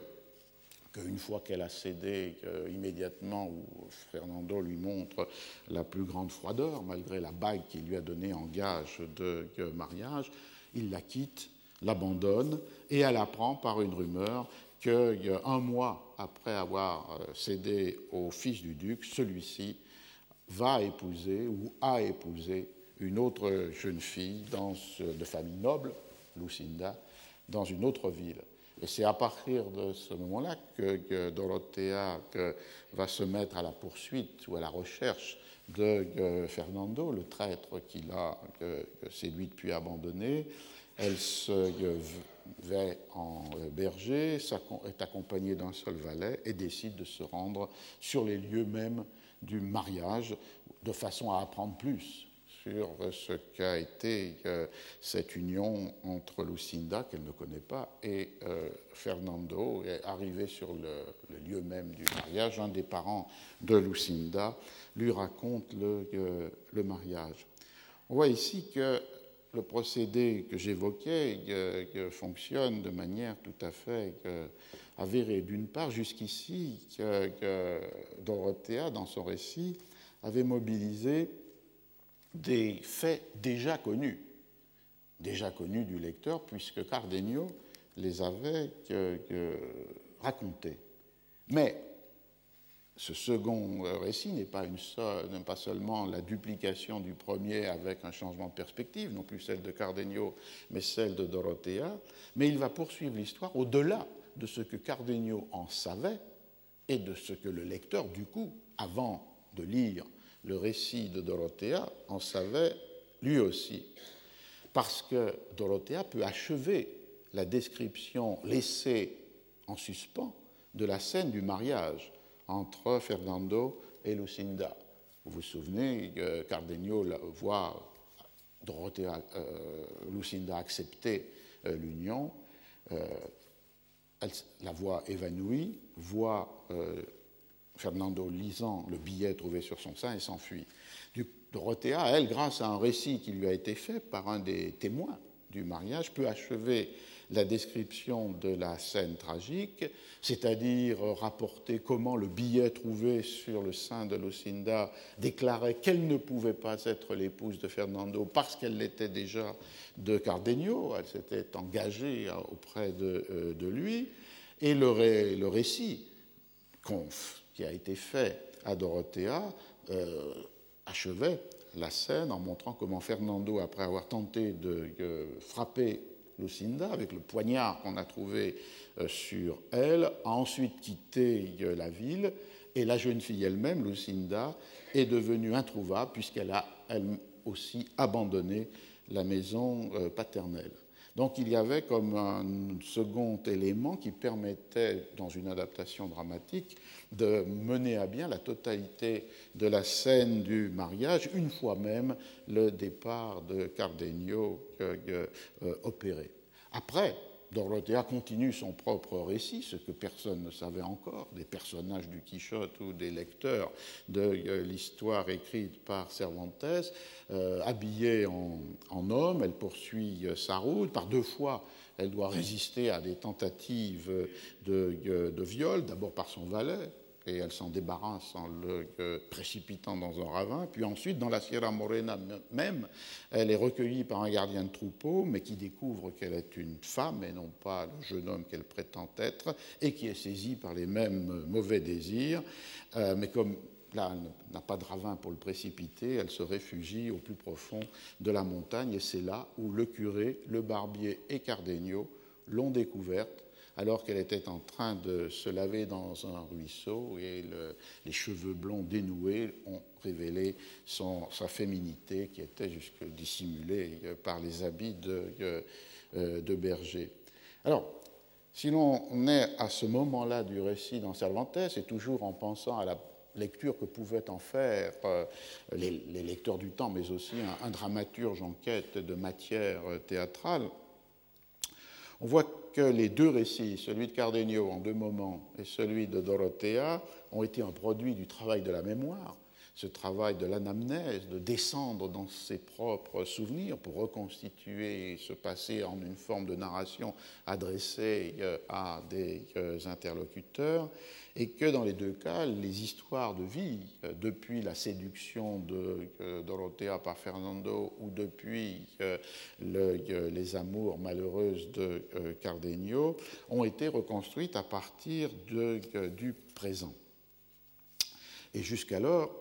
Speaker 2: qu'une fois qu'elle a cédé, immédiatement, où Fernando lui montre la plus grande froideur, malgré la bague qu'il lui a donnée en gage de mariage, il la quitte, l'abandonne, et elle apprend par une rumeur qu'un mois après avoir euh, cédé au fils du duc, celui-ci va épouser ou a épousé une autre jeune fille de famille noble, Lucinda, dans une autre ville. Et c'est à partir de ce moment-là que, Dorothea va se mettre à la poursuite ou à la recherche de Fernando, le traître qu'il a séduit puis abandonné. Elle se va en berger, est accompagnée d'un seul valet et décide de se rendre sur les lieux mêmes du mariage de façon à apprendre plus sur ce qu'a été euh, cette union entre Lucinda, qu'elle ne connaît pas, et euh, Fernando, arrivé sur le, lieu même du mariage. Un des parents de Lucinda lui raconte le, euh, mariage. On voit ici que le procédé que j'évoquais fonctionne de manière tout à fait avérée. D'une part, jusqu'ici, que, Dorothea, dans son récit, avait mobilisé des faits déjà connus, déjà connus du lecteur, puisque Cardenio les avait racontés. Mais ce second récit n'est pas, pas, seulement la duplication du premier avec un changement de perspective, non plus celle de Cardenio, mais celle de Dorothea, mais il va poursuivre l'histoire au-delà de ce que Cardenio en savait et de ce que le lecteur, du coup, avant de lire le récit de Dorothea en savait lui aussi, parce que Dorothea peut achever la description laissée en suspens de la scène du mariage entre Fernando et Lucinda. Vous vous souvenez, Cardenio voit Dorothea, euh, Lucinda accepter euh, l'union, euh, elle la voit évanouie, voit Fernando lisant le billet trouvé sur son sein et s'enfuit. Dorothea, elle, grâce à un récit qui lui a été fait par un des témoins du mariage, peut achever la description de la scène tragique, c'est-à-dire rapporter comment le billet trouvé sur le sein de Lucinda déclarait qu'elle ne pouvait pas être l'épouse de Fernando parce qu'elle l'était déjà de Cardenio, elle s'était engagée auprès de, euh, lui, et le, le récit conf a été fait à Dorothea euh, achevait la scène en montrant comment Fernando, après avoir tenté de euh, frapper Lucinda avec le poignard qu'on a trouvé euh, sur elle, a ensuite quitté la ville et la jeune fille elle-même, Lucinda, est devenue introuvable puisqu'elle a elle aussi abandonné la maison paternelle. Donc il y avait comme un second élément qui permettait, dans une adaptation dramatique, de mener à bien la totalité de la scène du mariage, une fois même le départ de Cardenio euh, opéré. Après, Dorothea continue son propre récit, ce que personne ne savait encore, des personnages du Quichotte ou des lecteurs de euh, l'histoire écrite par Cervantes. Euh, habillée en, homme, elle poursuit euh, sa route. Par deux fois, elle doit résister à des tentatives de, de viol, d'abord par son valet, et elle s'en débarrasse en le euh, précipitant dans un ravin. Puis ensuite, dans la Sierra Morena même, elle est recueillie par un gardien de troupeau, mais qui découvre qu'elle est une femme et non pas le jeune homme qu'elle prétend être, et qui est saisi par les mêmes mauvais désirs. Euh, mais comme là, elle n'a pas de ravin pour le précipiter, elle se réfugie au plus profond de la montagne, et c'est là où le curé, le barbier et Cardenio l'ont découverte alors qu'elle était en train de se laver dans un ruisseau et les cheveux blonds dénoués ont révélé sa féminité qui était jusque dissimulée par les habits de, euh, de berger. Alors, si l'on est à ce moment-là du récit dans Cervantes, et toujours en pensant à la lecture que pouvaient en faire euh, les, lecteurs du temps, mais aussi un, un dramaturge en quête de matière théâtrale, on voit que les deux récits, celui de Cardenio en deux moments et celui de Dorothea, ont été un produit du travail de la mémoire, ce travail de l'anamnèse, de descendre dans ses propres souvenirs pour reconstituer ce passé en une forme de narration adressée euh, à des euh, interlocuteurs, et que dans les deux cas, les histoires de vie, euh, depuis la séduction de Dorothea par Fernando ou depuis les amours malheureuses de Cardenio, ont été reconstruites à partir du présent. Et jusqu'alors,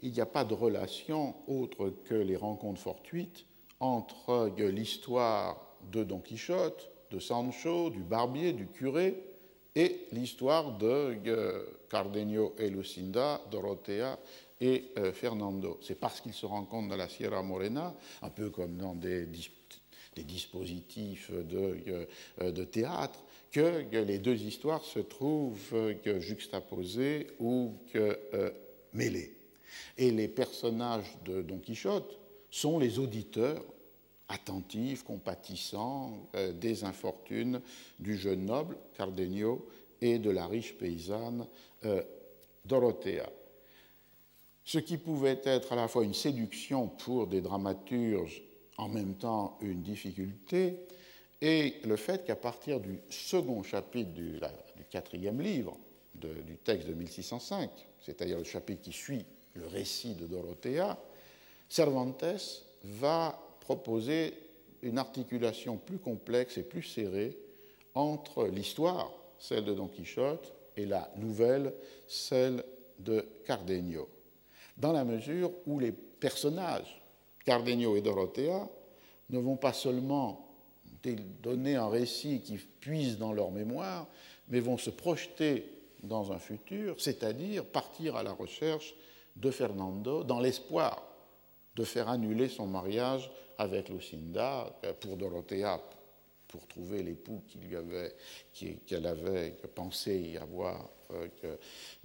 Speaker 2: il n'y a pas de relation autre que les rencontres fortuites entre l'histoire de Don Quichotte, de Sancho, du barbier, du curé, et l'histoire de euh, Cardenio et Lucinda, Dorothea et euh, Fernando. C'est parce qu'ils se rencontrent dans la Sierra Morena, un peu comme dans des, dispositifs de, euh, de, théâtre, que les deux histoires se trouvent juxtaposées ou mêlées. Et les personnages de Don Quichotte sont les auditeurs attentifs, compatissants euh, des infortunes du jeune noble Cardenio et de la riche paysanne euh, Dorothea. Ce qui pouvait être à la fois une séduction pour des dramaturges, en même temps une difficulté, est le fait qu'à partir du second chapitre du, quatrième livre du texte de 1605, c'est-à-dire le chapitre qui suit le récit de Dorothea, Cervantes va proposer une articulation plus complexe et plus serrée entre l'histoire, celle de Don Quichotte, et la nouvelle, celle de Cardenio, dans la mesure où les personnages, Cardenio et Dorothea, ne vont pas seulement donner un récit qui puise dans leur mémoire, mais vont se projeter dans un futur, c'est-à-dire partir à la recherche de Fernando dans l'espoir de faire annuler son mariage avec Lucinda euh, pour Dorothea, pour trouver l'époux qu'elle avait pensé avoir euh, euh,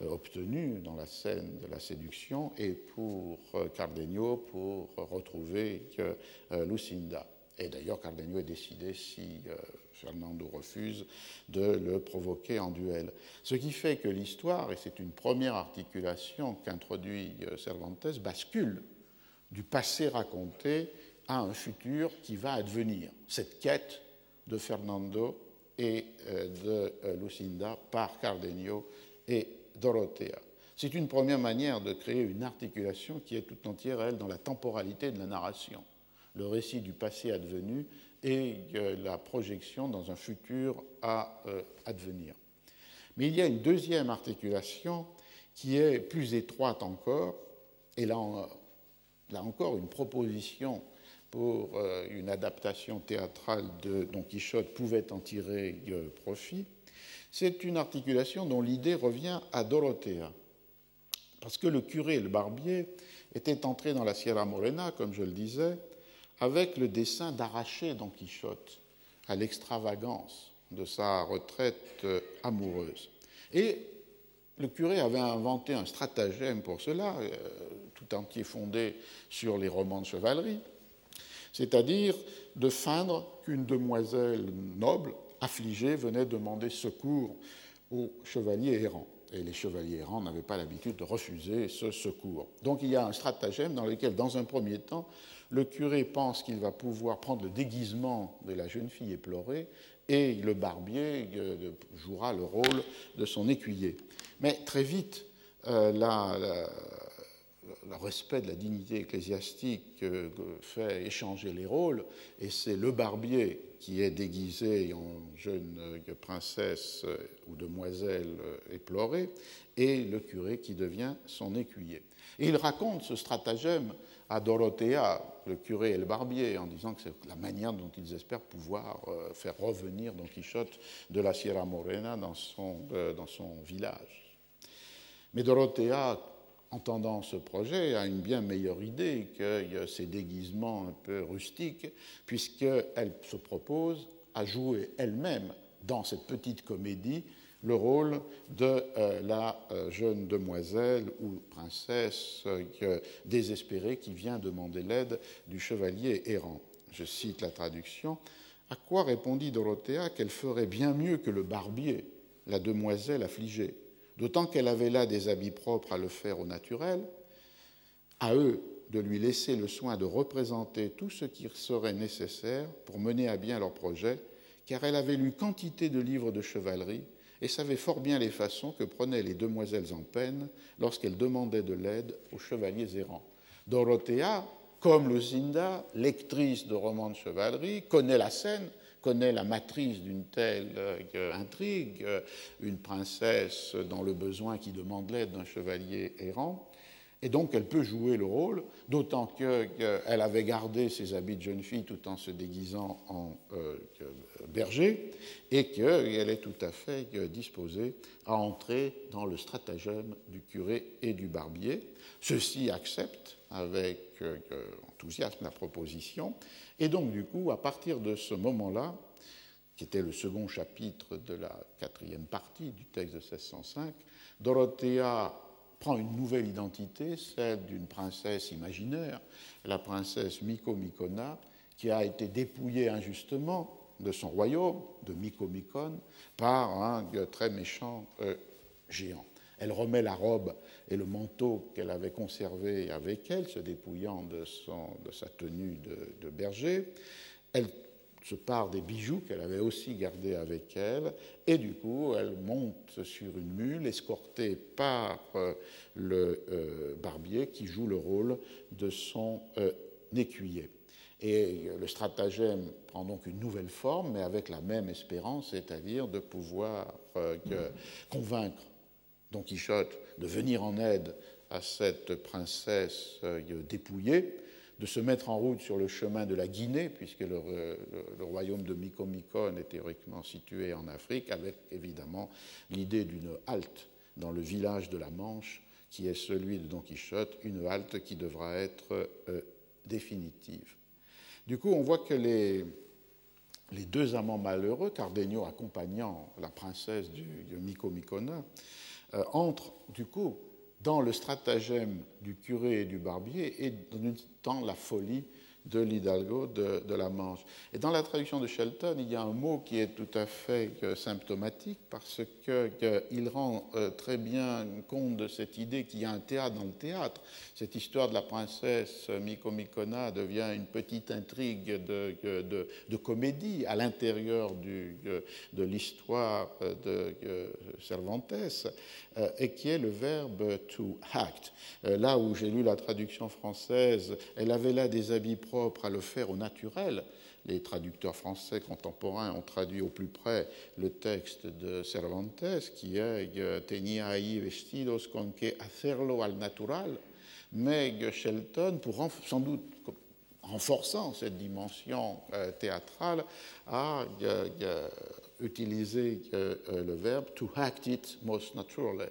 Speaker 2: obtenu dans la scène de la séduction, et pour Cardenio pour retrouver Lucinda. Et d'ailleurs, Cardenio est décidé, si Fernando refuse, de le provoquer en duel. Ce qui fait que l'histoire, et c'est une première articulation qu'introduit euh, Cervantes, bascule du passé raconté à un futur qui va advenir. Cette quête de Fernando et euh, de euh, Lucinda par Cardenio et Dorothea. C'est une première manière de créer une articulation qui est tout entière, elle, dans la temporalité de la narration. Le récit du passé advenu et la projection dans un futur à euh, advenir. Mais il y a une deuxième articulation qui est plus étroite encore, et là, encore une proposition pour euh, une adaptation théâtrale de Don Quichotte pouvait en tirer euh, profit. C'est une articulation dont l'idée revient à Dorothea, parce que le curé, le barbier, était entré dans la Sierra Morena, comme je le disais, avec le dessein d'arracher Don Quichotte à l'extravagance de sa retraite euh, amoureuse. Et le curé avait inventé un stratagème pour cela, euh, tout entier fondé sur les romans de chevalerie, c'est-à-dire de feindre qu'une demoiselle noble, affligée, venait demander secours aux chevaliers errants. Et les chevaliers errants n'avaient pas l'habitude de refuser ce secours. Donc il y a un stratagème dans lequel, dans un premier temps, le curé pense qu'il va pouvoir prendre le déguisement de la jeune fille éplorée et le barbier jouera le rôle de son écuyer. Mais très vite, la, le respect de la dignité ecclésiastique fait échanger les rôles, et c'est le barbier qui est déguisé en jeune princesse ou demoiselle éplorée, et le curé qui devient son écuyer. Et il raconte ce stratagème à Dorothea, le curé et le barbier, en disant que c'est la manière dont ils espèrent pouvoir euh, faire revenir Don Quichotte de la Sierra Morena dans son, euh, dans son village. Mais Dorothea entendant ce projet, a une bien meilleure idée que ces déguisements un peu rustiques, puisqu'elle se propose à jouer elle-même dans cette petite comédie le rôle de euh, la euh, jeune demoiselle ou princesse euh, désespérée qui vient demander l'aide du chevalier errant. Je cite la traduction. À quoi répondit Dorothea qu'elle ferait bien mieux que le barbier, la demoiselle affligée? D'autant qu'elle avait là des habits propres à le faire au naturel, à eux de lui laisser le soin de représenter tout ce qui serait nécessaire pour mener à bien leur projet, car elle avait lu quantité de livres de chevalerie et savait fort bien les façons que prenaient les demoiselles en peine lorsqu'elles demandaient de l'aide aux chevaliers errants. Dorothea, comme Lucinda, lectrice de romans de chevalerie, connaît la scène connaît la matrice d'une telle euh, intrigue, euh, une princesse dans le besoin qui demande l'aide d'un chevalier errant, et donc elle peut jouer le rôle, d'autant qu'elle avait gardé ses habits de jeune fille tout en se déguisant en euh, berger, et qu'elle est tout à fait disposée à entrer dans le stratagème du curé et du barbier. Ceux-ci acceptent avec enthousiasme la proposition, et donc, du coup, à partir de ce moment-là, qui était le second chapitre de la quatrième partie du texte de 1605, Dorothea prend une nouvelle identité, celle d'une princesse imaginaire, la princesse Miko Mikona, qui a été dépouillée injustement de son royaume, de Miko-Mikon, par un très méchant euh, géant. Elle remet la robe et le manteau qu'elle avait conservé avec elle, se dépouillant de, sa tenue de, berger. Elle se part des bijoux qu'elle avait aussi gardés avec elle, et du coup, elle monte sur une mule, escortée par euh, le euh, barbier qui joue le rôle de son euh, écuyer. Et le stratagème prend donc une nouvelle forme, mais avec la même espérance, c'est-à-dire de pouvoir convaincre Don Quichotte de venir en aide à cette princesse euh, dépouillée, de se mettre en route sur le chemin de la Guinée, puisque le, royaume de Micomicon est théoriquement situé en Afrique, avec évidemment l'idée d'une halte dans le village de la Manche, qui est celui de Don Quichotte, une halte qui devra être euh, définitive. Du coup, on voit que les, les deux amants malheureux, Cardenio accompagnant la princesse du, du euh, entre du coup dans le stratagème du curé et du barbier et dans la folie de l'Hidalgo de, la Manche. Et dans la traduction de Shelton, il y a un mot qui est tout à fait euh, symptomatique parce qu'il rend euh, très bien compte de cette idée qu'il y a un théâtre dans le théâtre. Cette histoire de la princesse Miko Mikona devient une petite intrigue de, comédie à l'intérieur euh, de l'histoire de Cervantes et qui est le verbe to act. Là où j'ai lu la traduction française, elle avait là des habits propre à le faire au naturel. Les traducteurs français contemporains ont traduit au plus près le texte de Cervantes, qui est euh, Tenía ahí vestidos con que hacerlo al natural. Mais Shelton, sans doute renforçant cette dimension euh, théâtrale, a utilisé euh, le verbe to act it most naturally,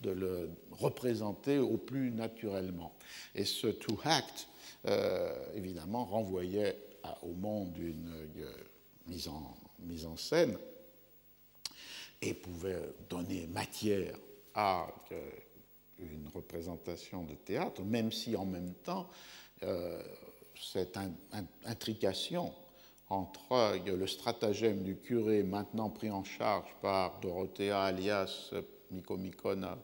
Speaker 2: de le représenter au plus naturellement. Et ce to act euh, évidemment, renvoyait au monde d'une euh, mise, en, mise en scène et pouvait donner matière à euh, une représentation de théâtre, même si en même temps, cette intrication entre le stratagème du curé maintenant pris en charge par Dorothea alias Micomicona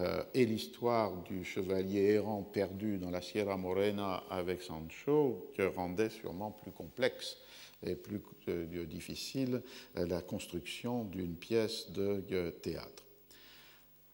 Speaker 2: euh, et l'histoire du chevalier errant perdu dans la Sierra Morena avec Sancho, que rendait sûrement plus complexe et plus difficile la construction d'une pièce de théâtre.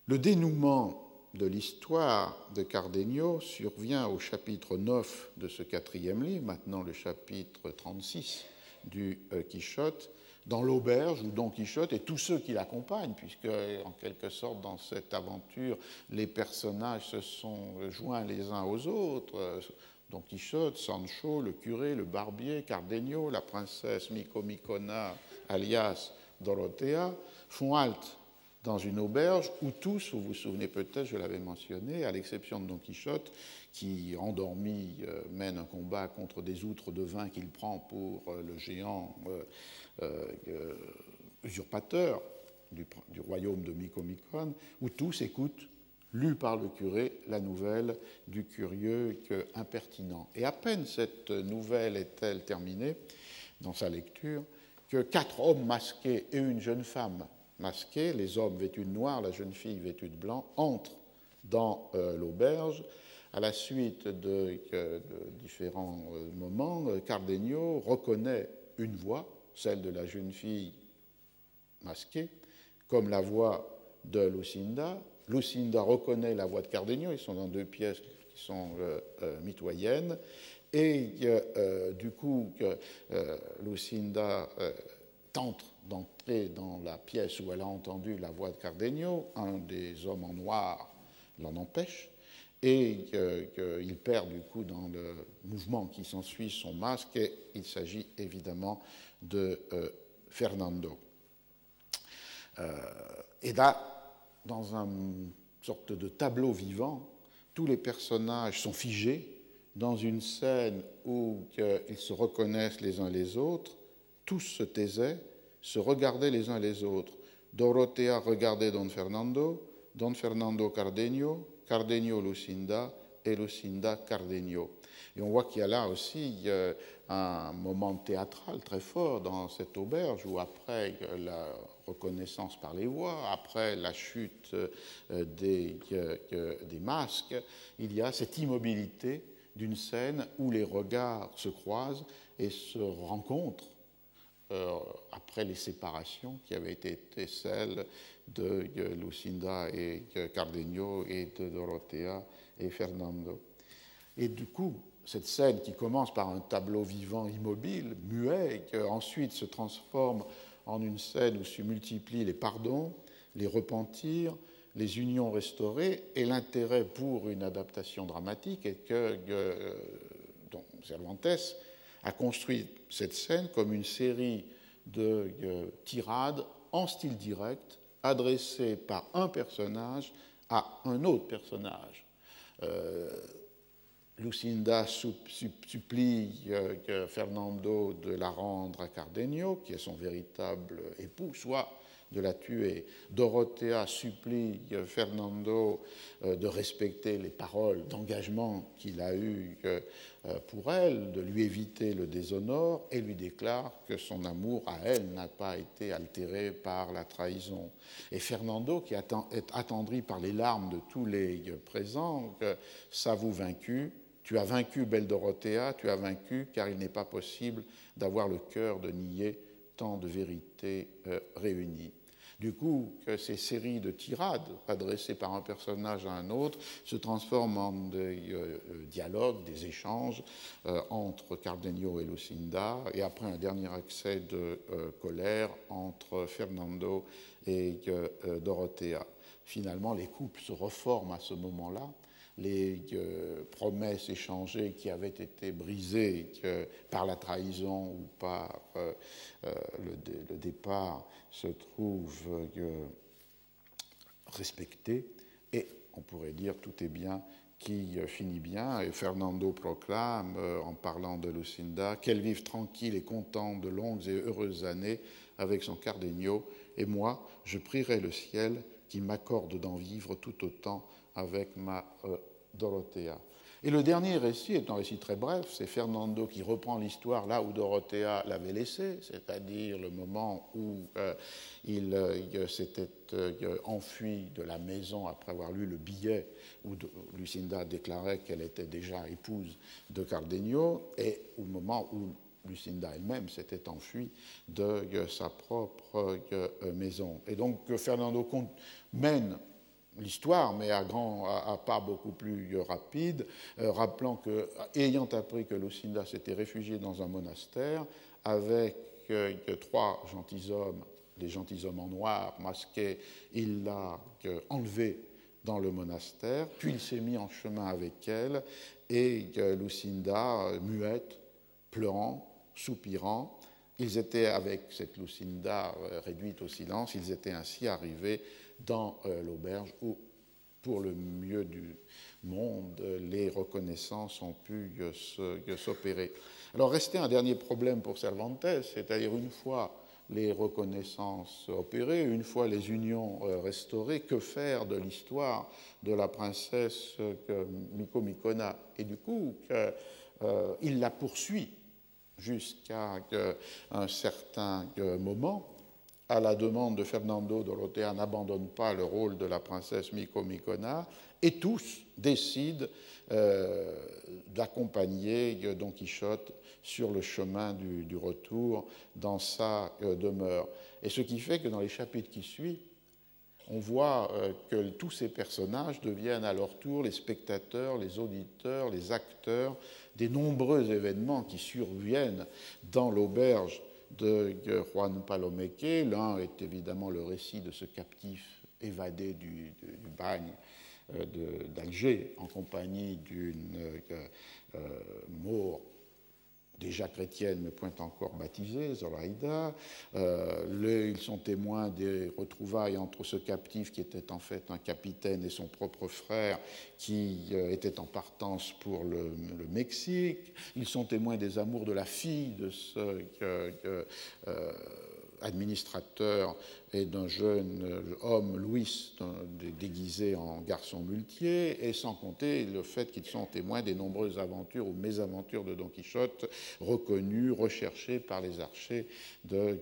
Speaker 2: Le dénouement de l'histoire de Cardenio survient au chapitre 9 de ce quatrième livre, maintenant le chapitre 36 du Quichotte, dans l'auberge où Don Quichotte et tous ceux qui l'accompagnent, puisque en quelque sorte dans cette aventure, les personnages se sont joints les uns aux autres. Don Quichotte, Sancho, le curé, le barbier, Cardenio, la princesse Micomicona, alias Dorothea, font halte dans une auberge où tous, vous vous souvenez peut-être, je l'avais mentionné, à l'exception de Don Quichotte, qui, endormi, euh, mène un combat contre des outres de vin qu'il prend pour euh, le géant euh, usurpateur du, royaume de Micomicon, où tous écoutent, lu par le curé, la nouvelle du curieux impertinent. Et à peine cette nouvelle est-elle terminée dans sa lecture, que quatre hommes masqués et une jeune femme masqués, les hommes vêtus de noir, la jeune fille vêtue de blanc, entrent dans euh, l'auberge. À la suite de, différents euh, moments, euh, Cardenio reconnaît une voix, celle de la jeune fille masquée, comme la voix de Lucinda. Lucinda reconnaît la voix de Cardenio, ils sont dans deux pièces qui sont mitoyennes. Et du coup, Lucinda tente d'entrer dans la pièce où elle a entendu la voix de Cardenio, un des hommes en noir l'en empêche, et qu'il perd du coup dans le mouvement qui s'ensuit son masque, et il s'agit évidemment de euh, Fernando. Euh, et là, dans une sorte de tableau vivant, tous les personnages sont figés dans une scène où ils se reconnaissent les uns les autres, tous se taisaient, se regardaient les uns les autres. Dorothea regardait Don Fernando, Don Fernando Cardenio, Cardenio Lucinda et Lucinda Cardenio. Et on voit qu'il y a là aussi euh, un moment théâtral très fort dans cette auberge où après la reconnaissance par les voix, après la chute euh, des, euh, des masques, il y a cette immobilité d'une scène où les regards se croisent et se rencontrent après les séparations qui avaient été celles de Lucinda et Cardenio et de Dorothea et Fernando. Et du coup, cette scène qui commence par un tableau vivant immobile, muet, et qui ensuite se transforme en une scène où se multiplient les pardons, les repentirs, les unions restaurées, et l'intérêt pour une adaptation dramatique est que euh, Cervantes a construit cette scène comme une série de euh, tirades en style direct adressées par un personnage à un autre personnage. Euh, Lucinda supplie euh, Fernando de la rendre à Cardenio, qui est son véritable époux, soit de la tuer. Dorothea supplie Fernando de respecter les paroles d'engagement qu'il a eues pour elle, de lui éviter le déshonneur, et lui déclare que son amour à elle n'a pas été altéré par la trahison. Et Fernando, qui est attendri par les larmes de tous les présents, ça vous vaincu, tu as vaincu belle Dorothea, tu as vaincu, car il n'est pas possible d'avoir le cœur de nier tant de vérités euh, réunies. Du coup, ces séries de tirades adressées par un personnage à un autre se transforment en des euh, euh, dialogues, des échanges euh, entre Cardenio et Lucinda, et après un dernier accès de colère entre Fernando et Dorothea. Finalement, les couples se reforment à ce moment-là les promesses échangées qui avaient été brisées par la trahison ou par le, départ se trouve euh, respecté et on pourrait dire tout est bien qui euh, finit bien. Et Fernando proclame, euh, en parlant de Lucinda, qu'elle vive tranquille et contente de longues et heureuses années avec son Cardenio, et moi, je prierai le ciel qui m'accorde d'en vivre tout autant avec ma Dorothea. Et le dernier récit est un récit très bref, c'est Fernando qui reprend l'histoire là où Dorothea l'avait laissé, c'est-à-dire le moment où euh, il, euh, s'était euh, enfui de la maison après avoir lu le billet où Lucinda déclarait qu'elle était déjà épouse de Cardenio, et au moment où Lucinda elle-même s'était enfuie de sa propre maison. Et donc Fernando mène l'histoire, mais à, grand, pas beaucoup plus rapide, rappelant que, ayant appris que Lucinda s'était réfugiée dans un monastère, avec trois gentilshommes, des gentilshommes en noir masqués, il l'a enlevée dans le monastère, puis il s'est mis en chemin avec elle, et Lucinda, muette, pleurant, soupirant, ils étaient avec cette Lucinda euh, réduite au silence, ils étaient ainsi arrivés dans euh, l'auberge où, pour le mieux du monde, les reconnaissances ont pu s'opérer. Alors restait un dernier problème pour Cervantes, c'est-à-dire une fois les reconnaissances opérées, une fois les unions euh, restaurées, que faire de l'histoire de la princesse Miko Et du coup, euh, il la poursuit jusqu'à un certain moment? À la demande de Fernando Dorothea, n'abandonne pas le rôle de la princesse Miko et tous décident d'accompagner Don Quichotte sur le chemin du, retour dans sa euh, demeure. Et ce qui fait que dans les chapitres qui suivent, on voit euh, que tous ces personnages deviennent à leur tour les spectateurs, les auditeurs, les acteurs des nombreux événements qui surviennent dans l'auberge de Juan Palomeque. L'un est évidemment le récit de ce captif évadé du, bagne euh, d'Alger en compagnie d'une euh, déjà chrétienne, mais point encore baptisée, Zoraïda. Euh, ils sont témoins des retrouvailles entre ce captif qui était en fait un capitaine et son propre frère qui euh, était en partance pour le, Mexique. Ils sont témoins des amours de la fille de ce euh, administrateur et d'un jeune homme, Louis, déguisé en garçon muletier, et sans compter le fait qu'ils sont témoins des nombreuses aventures ou mésaventures de Don Quichotte, reconnus, recherchés par les archers de,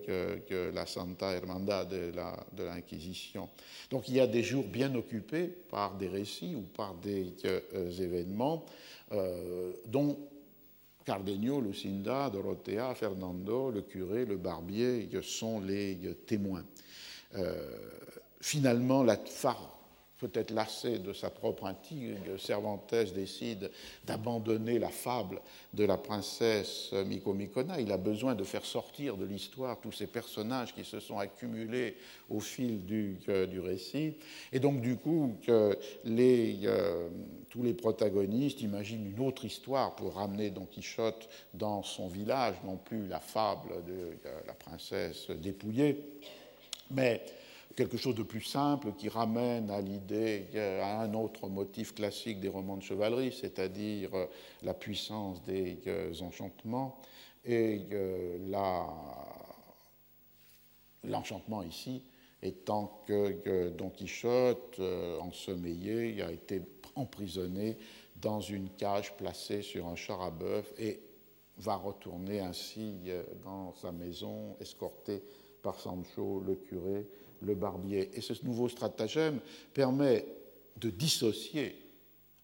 Speaker 2: la Santa Hermandad de l'Inquisition. Donc il y a des jours bien occupés par des récits ou par des euh, événements euh, dont Cardenio, Lucinda, Dorothea, Fernando, le curé, le barbier sont les témoins. Euh, finalement, la phare peut-être lassé de sa propre intrigue, Cervantes décide d'abandonner la fable de la princesse Micomicona. Il a besoin de faire sortir de l'histoire tous ces personnages qui se sont accumulés au fil du, du récit. Et donc, du coup, que euh, tous les protagonistes imaginent une autre histoire pour ramener Don Quichotte dans son village, non plus la fable de la princesse dépouillée, mais quelque chose de plus simple qui ramène à l'idée, à un autre motif classique des romans de chevalerie, c'est-à-dire euh, la puissance des euh, enchantements. Et euh, l'enchantement ici étant que Don Quichotte, ensommeillé, a été emprisonné dans une cage placée sur un char à bœuf et va retourner ainsi dans sa maison, escorté par Sancho, le curé, le barbier. Et ce nouveau stratagème permet de dissocier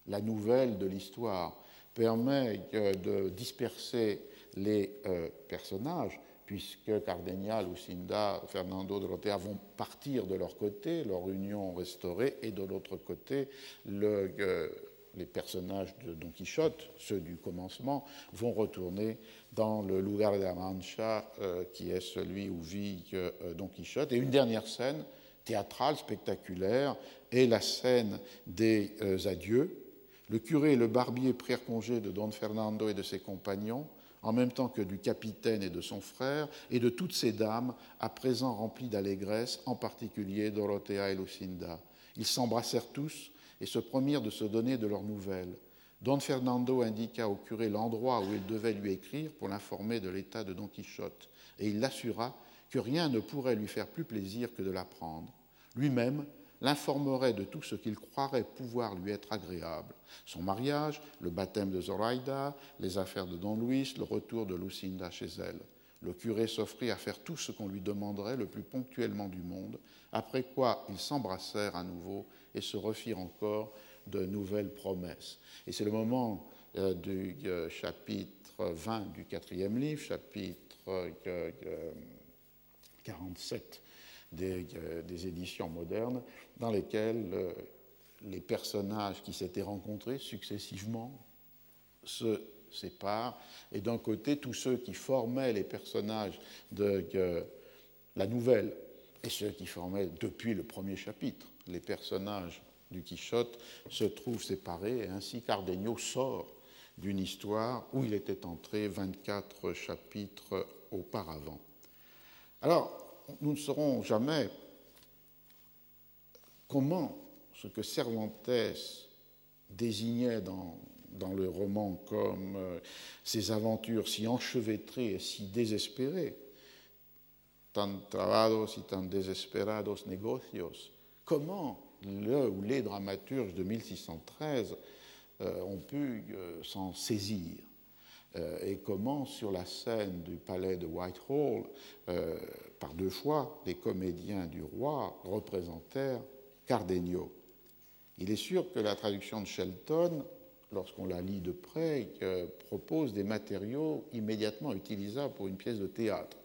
Speaker 2: la nouvelle de l'histoire, permet de disperser les euh, personnages, puisque Cardenal, Lucinda, Fernando de Rotea vont partir de leur côté, leur union restaurée, et de l'autre côté, le, euh, les personnages de Don Quichotte, ceux du commencement, vont retourner dans le lugar de la Mancha, euh, qui est celui où vit euh, Don Quichotte. Et une dernière scène théâtrale, spectaculaire, est la scène des euh, adieux. Le curé et le barbier prirent congé de Don Fernando et de ses compagnons, en même temps que du capitaine et de son frère, et de toutes ces dames, à présent remplies d'allégresse, en particulier Dorothea et Lucinda. Ils s'embrassèrent tous et se promirent de se donner de leurs nouvelles. Don Fernando indiqua au curé l'endroit où il devait lui écrire pour l'informer de l'état de Don Quichotte, et il l'assura que rien ne pourrait lui faire plus plaisir que de l'apprendre. Lui-même l'informerait de tout ce qu'il croirait pouvoir lui être agréable son mariage, le baptême de Zoraida, les affaires de Don Luis, le retour de Lucinda chez elle. Le curé s'offrit à faire tout ce qu'on lui demanderait le plus ponctuellement du monde, après quoi ils s'embrassèrent à nouveau et se refirent encore de nouvelles promesses. Et c'est le moment du chapitre 20 du quatrième livre, chapitre 47 des, des, éditions modernes, dans lesquelles les personnages qui s'étaient rencontrés successivement se séparent, et d'un côté, tous ceux qui formaient les personnages de la nouvelle et ceux qui formaient depuis le premier chapitre les personnages du Quichotte se trouvent séparés, et ainsi Cardenio sort d'une histoire où il était entré 24 chapitres auparavant. Alors, nous ne saurons jamais comment ce que Cervantes désignait dans, dans le roman comme euh, ces aventures si enchevêtrées et si désespérées, tan travados y tan desesperados negocios, comment le ou les dramaturges de 1613 euh, ont pu euh, s'en saisir et comment sur la scène du palais de Whitehall, par deux fois, les comédiens du roi représentèrent Cardenio. Il est sûr que la traduction de Shelton, lorsqu'on la lit de près, propose des matériaux immédiatement utilisables pour une pièce de théâtre.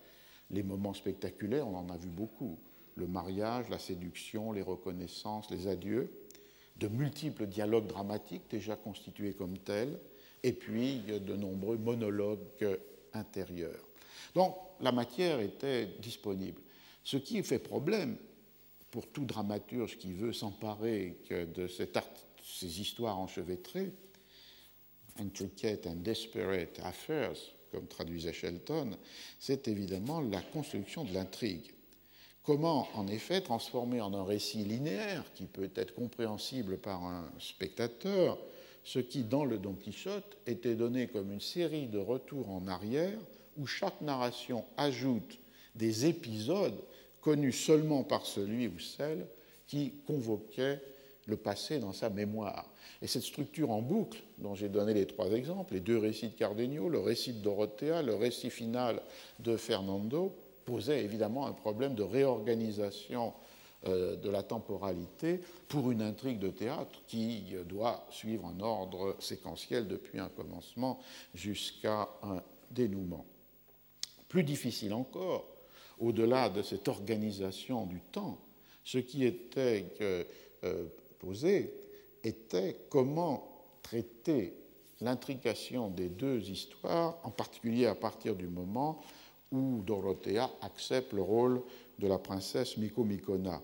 Speaker 2: Les moments spectaculaires, on en a vu beaucoup. Le mariage, la séduction, les reconnaissances, les adieux, de multiples dialogues dramatiques déjà constitués comme tels, et puis de nombreux monologues intérieurs. Donc la matière était disponible. Ce qui fait problème, pour tout dramaturge qui veut s'emparer de ces histoires enchevêtrées, intricate and desperate affairs, comme traduisait Shelton, c'est évidemment la construction de l'intrigue. Comment, en effet, transformer en un récit linéaire qui peut être compréhensible par un spectateur ce qui, dans le Don Quichotte, était donné comme une série de retours en arrière où chaque narration ajoute des épisodes connu seulement par celui ou celle qui convoquait le passé dans sa mémoire. Et cette structure en boucle, dont j'ai donné les trois exemples, les deux récits de Cardenio, le récit de Dorothea, le récit final de Fernando, posait évidemment un problème de réorganisation euh, de la temporalité pour une intrigue de théâtre qui doit suivre un ordre séquentiel depuis un commencement jusqu'à un dénouement. Plus difficile encore, au-delà de cette organisation du temps, ce qui était euh, euh, posé était comment traiter l'intrication des deux histoires, en particulier à partir du moment où Dorothea accepte le rôle de la princesse Miko-Mikona.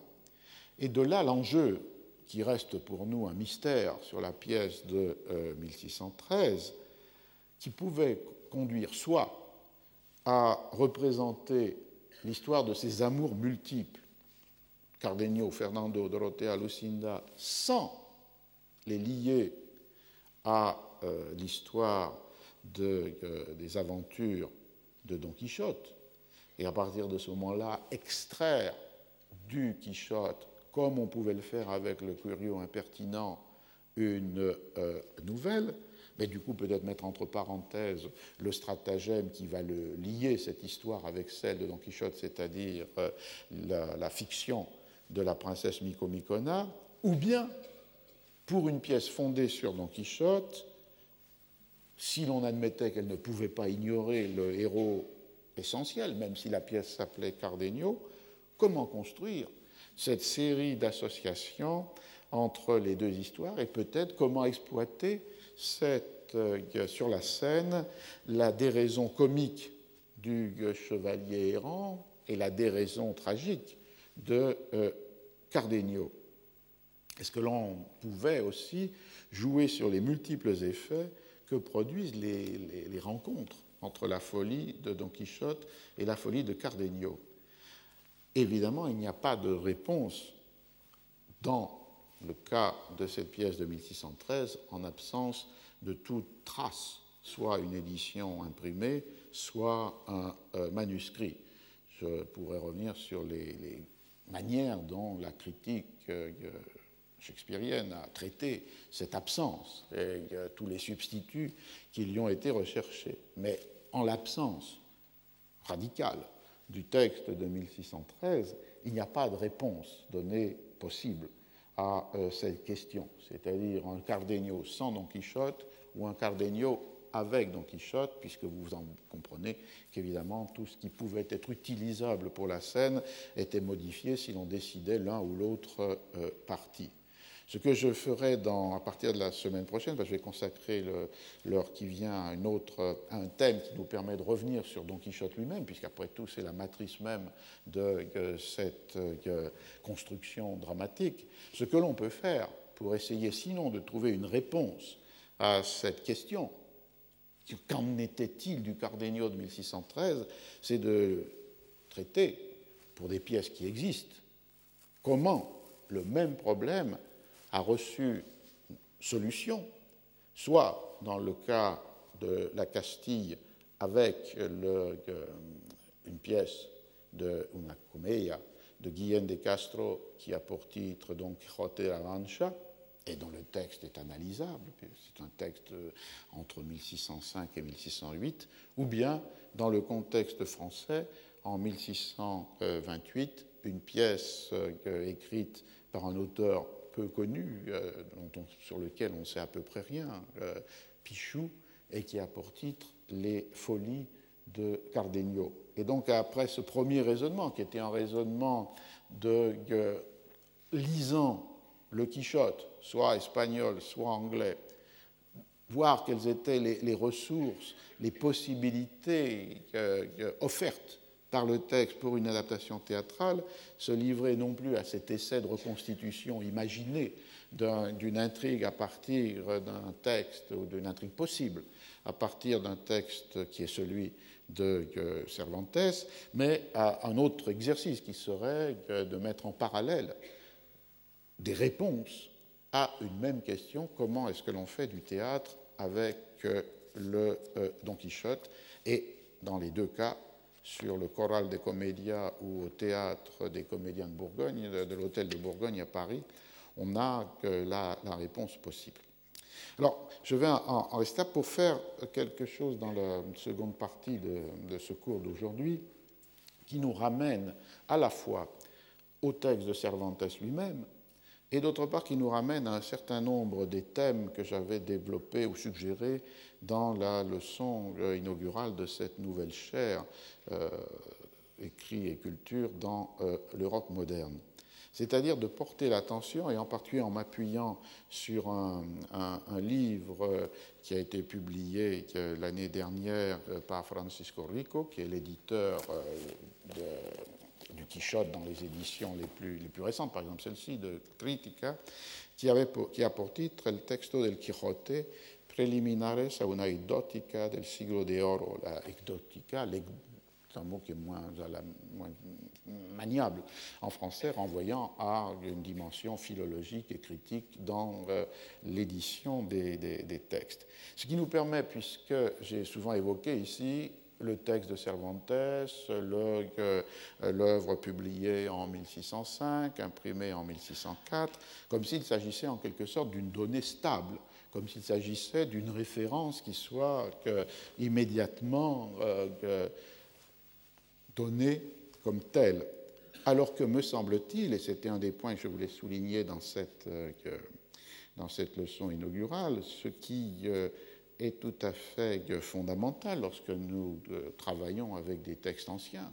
Speaker 2: Et de là l'enjeu qui reste pour nous un mystère sur la pièce de 1613, euh, qui pouvait conduire soit à représenter l'histoire de ces amours multiples, Cardenio, Fernando, Dorothea, Lucinda, sans les lier à euh, l'histoire euh, des aventures de Don Quichotte, et à partir de ce moment-là, extraire du Quichotte, comme on pouvait le faire avec le Curio impertinent, une euh, nouvelle, mais du coup peut-être mettre entre parenthèses le stratagème qui va le lier cette histoire avec celle de Don Quichotte, c'est-à-dire euh, la, fiction de la princesse Micomicona, ou bien pour une pièce fondée sur Don Quichotte, si l'on admettait qu'elle ne pouvait pas ignorer le héros essentiel, même si la pièce s'appelait Cardenio, comment construire cette série d'associations entre les deux histoires et peut-être comment exploiter euh, sur la scène la déraison comique du chevalier errant et la déraison tragique de euh, Cardenio? Est-ce que l'on pouvait aussi jouer sur les multiples effets que produisent les, rencontres entre la folie de Don Quichotte et la folie de Cardenio Évidemment, il n'y a pas de réponse dans le cas de cette pièce de 1613 en absence de toute trace, soit une édition imprimée, soit un euh, manuscrit. Je pourrais revenir sur les, manières dont la critique euh, shakespearienne a traité cette absence et tous les substituts qui lui ont été recherchés. Mais en l'absence radicale du texte de 1613, il n'y a pas de réponse donnée possible à euh, cette question, c'est-à-dire un Cardenio sans Don Quichotte ou un Cardenio avec Don Quichotte, puisque vous en comprenez qu'évidemment tout ce qui pouvait être utilisable pour la scène était modifié si l'on décidait l'un ou l'autre euh, parti. Ce que je ferai à partir de la semaine prochaine, je vais consacrer l'heure qui vient à, un thème qui nous permet de revenir sur Don Quichotte lui-même, puisqu'après tout c'est la matrice même de cette construction dramatique. Ce que l'on peut faire pour essayer sinon de trouver une réponse à cette question, qu'en était-il du Cardenio de 1613, c'est de traiter, pour des pièces qui existent, comment le même problème a reçu solution, soit dans le cas de la Castille avec le, une pièce de una de Guillaume de Castro qui a pour titre Don Quixote la Mancha et dont le texte est analysable, c'est un texte entre 1605 et 1608, ou bien dans le contexte français en 1628, une pièce euh, écrite par un auteur peu connu, euh, sur lequel on sait à peu près rien, euh, Pichou, et qui a pour titre Les Folies de Cardenio. Et donc après ce premier raisonnement, qui était un raisonnement de lisant le Quichotte, soit espagnol, soit anglais, voir quelles étaient les, ressources, les possibilités offertes par le texte pour une adaptation théâtrale, se livrer non plus à cet essai de reconstitution imaginée d'une intrigue à partir d'un texte ou d'une intrigue possible à partir d'un texte qui est celui de Cervantes, mais à un autre exercice qui serait de mettre en parallèle des réponses à une même question, comment est-ce que l'on fait du théâtre avec le euh, Don Quichotte, et dans les deux cas, sur le choral des comédias ou au théâtre des comédiens de Bourgogne, de, l'hôtel de Bourgogne à Paris, on a la, la, réponse possible. Alors, je vais en, rester pour faire quelque chose dans la seconde partie de ce cours d'aujourd'hui qui nous ramène à la fois au texte de Cervantes lui-même, et d'autre part qui nous ramène à un certain nombre des thèmes que j'avais développés ou suggérés dans la leçon euh, inaugurale de cette nouvelle chaire euh, écrit et culture dans euh, l'Europe moderne. C'est-à-dire de porter l'attention, et en particulier en m'appuyant sur un, livre qui a été publié l'année dernière par Francisco Rico, qui est l'éditeur de Quichotte dans les éditions les plus, les plus récentes, par exemple celle-ci de Critica, qui, avait qui a pour titre El texto del Quijote preliminares a una exotica del siglo de oro. La exotica, c'est un mot qui est moins, moins, maniable en français, renvoyant à une dimension philologique et critique dans euh, l'édition des, des, textes. Ce qui nous permet, puisque j'ai souvent évoqué ici le texte de Cervantes, euh, l'œuvre publiée en 1605, imprimée en 1604, comme s'il s'agissait en quelque sorte d'une donnée stable, comme s'il s'agissait d'une référence qui soit immédiatement euh, donnée comme telle. Alors que, me semble-t-il, et c'était un des points que je voulais souligner dans cette, euh, dans cette leçon inaugurale, ce qui est tout à fait fondamental lorsque nous euh, travaillons avec des textes anciens.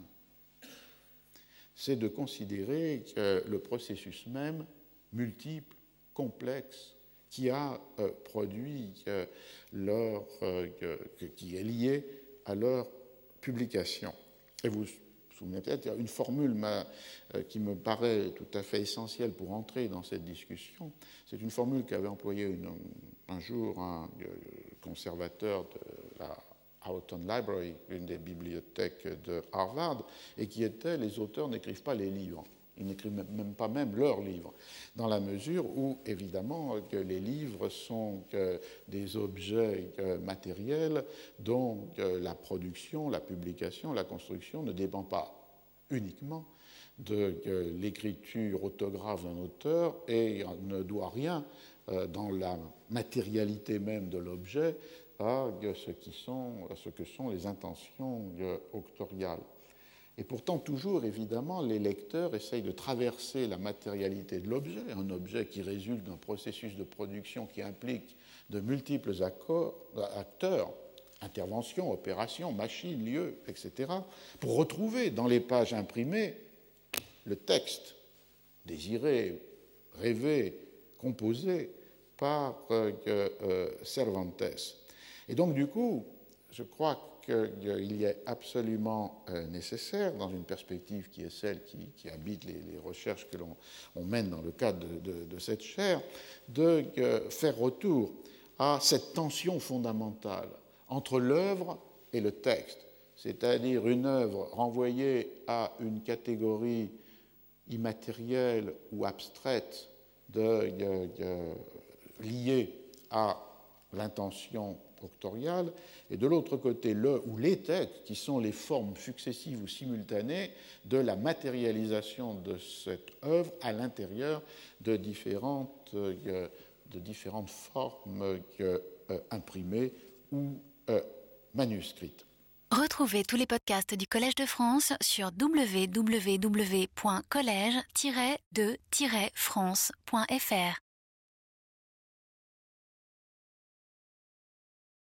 Speaker 2: C'est de considérer le processus même, multiple, complexe, qui a euh, produit euh, leur, qui est lié à leur publication. Et vous souvenez peut-être, une formule qui me paraît tout à fait essentielle pour entrer dans cette discussion. C'est une formule qu'avait employée un jour un conservateur de la Houghton Library, une des bibliothèques de Harvard, et qui était les auteurs n'écrivent pas les livres. Ils n'écrivent même pas même leurs livres, dans la mesure où, évidemment, que les livres sont des objets matériels dont la production, la publication, la construction ne dépend pas uniquement de l'écriture autographe d'un auteur et ne doit rien euh, dans la matérialité même de l'objet à ce, qui sont, ce que sont les intentions euh, octoriales. Et pourtant, toujours, évidemment, les lecteurs essayent de traverser la matérialité de l'objet, un objet qui résulte d'un processus de production qui implique de multiples acteurs, interventions, opérations, machines, lieux, etc., pour retrouver dans les pages imprimées le texte désiré, rêvé, composé par euh, euh, Cervantes. Et donc, du coup, je crois qu'il est absolument euh, nécessaire, dans une perspective qui est celle qui, habite les, recherches que l'on mène dans le cadre de, cette chaire, de faire retour à cette tension fondamentale entre l'œuvre et le texte, c'est-à-dire une œuvre renvoyée à une catégorie immatérielle ou abstraite de, liée à l'intention proctoriale, et de l'autre côté le ou les textes, qui sont les formes successives ou simultanées de la matérialisation de cette œuvre à l'intérieur de différentes, euh, de différentes formes euh, imprimées ou euh, manuscrites.
Speaker 1: Retrouvez tous les podcasts du Collège de France sur www.collège-de-france.fr.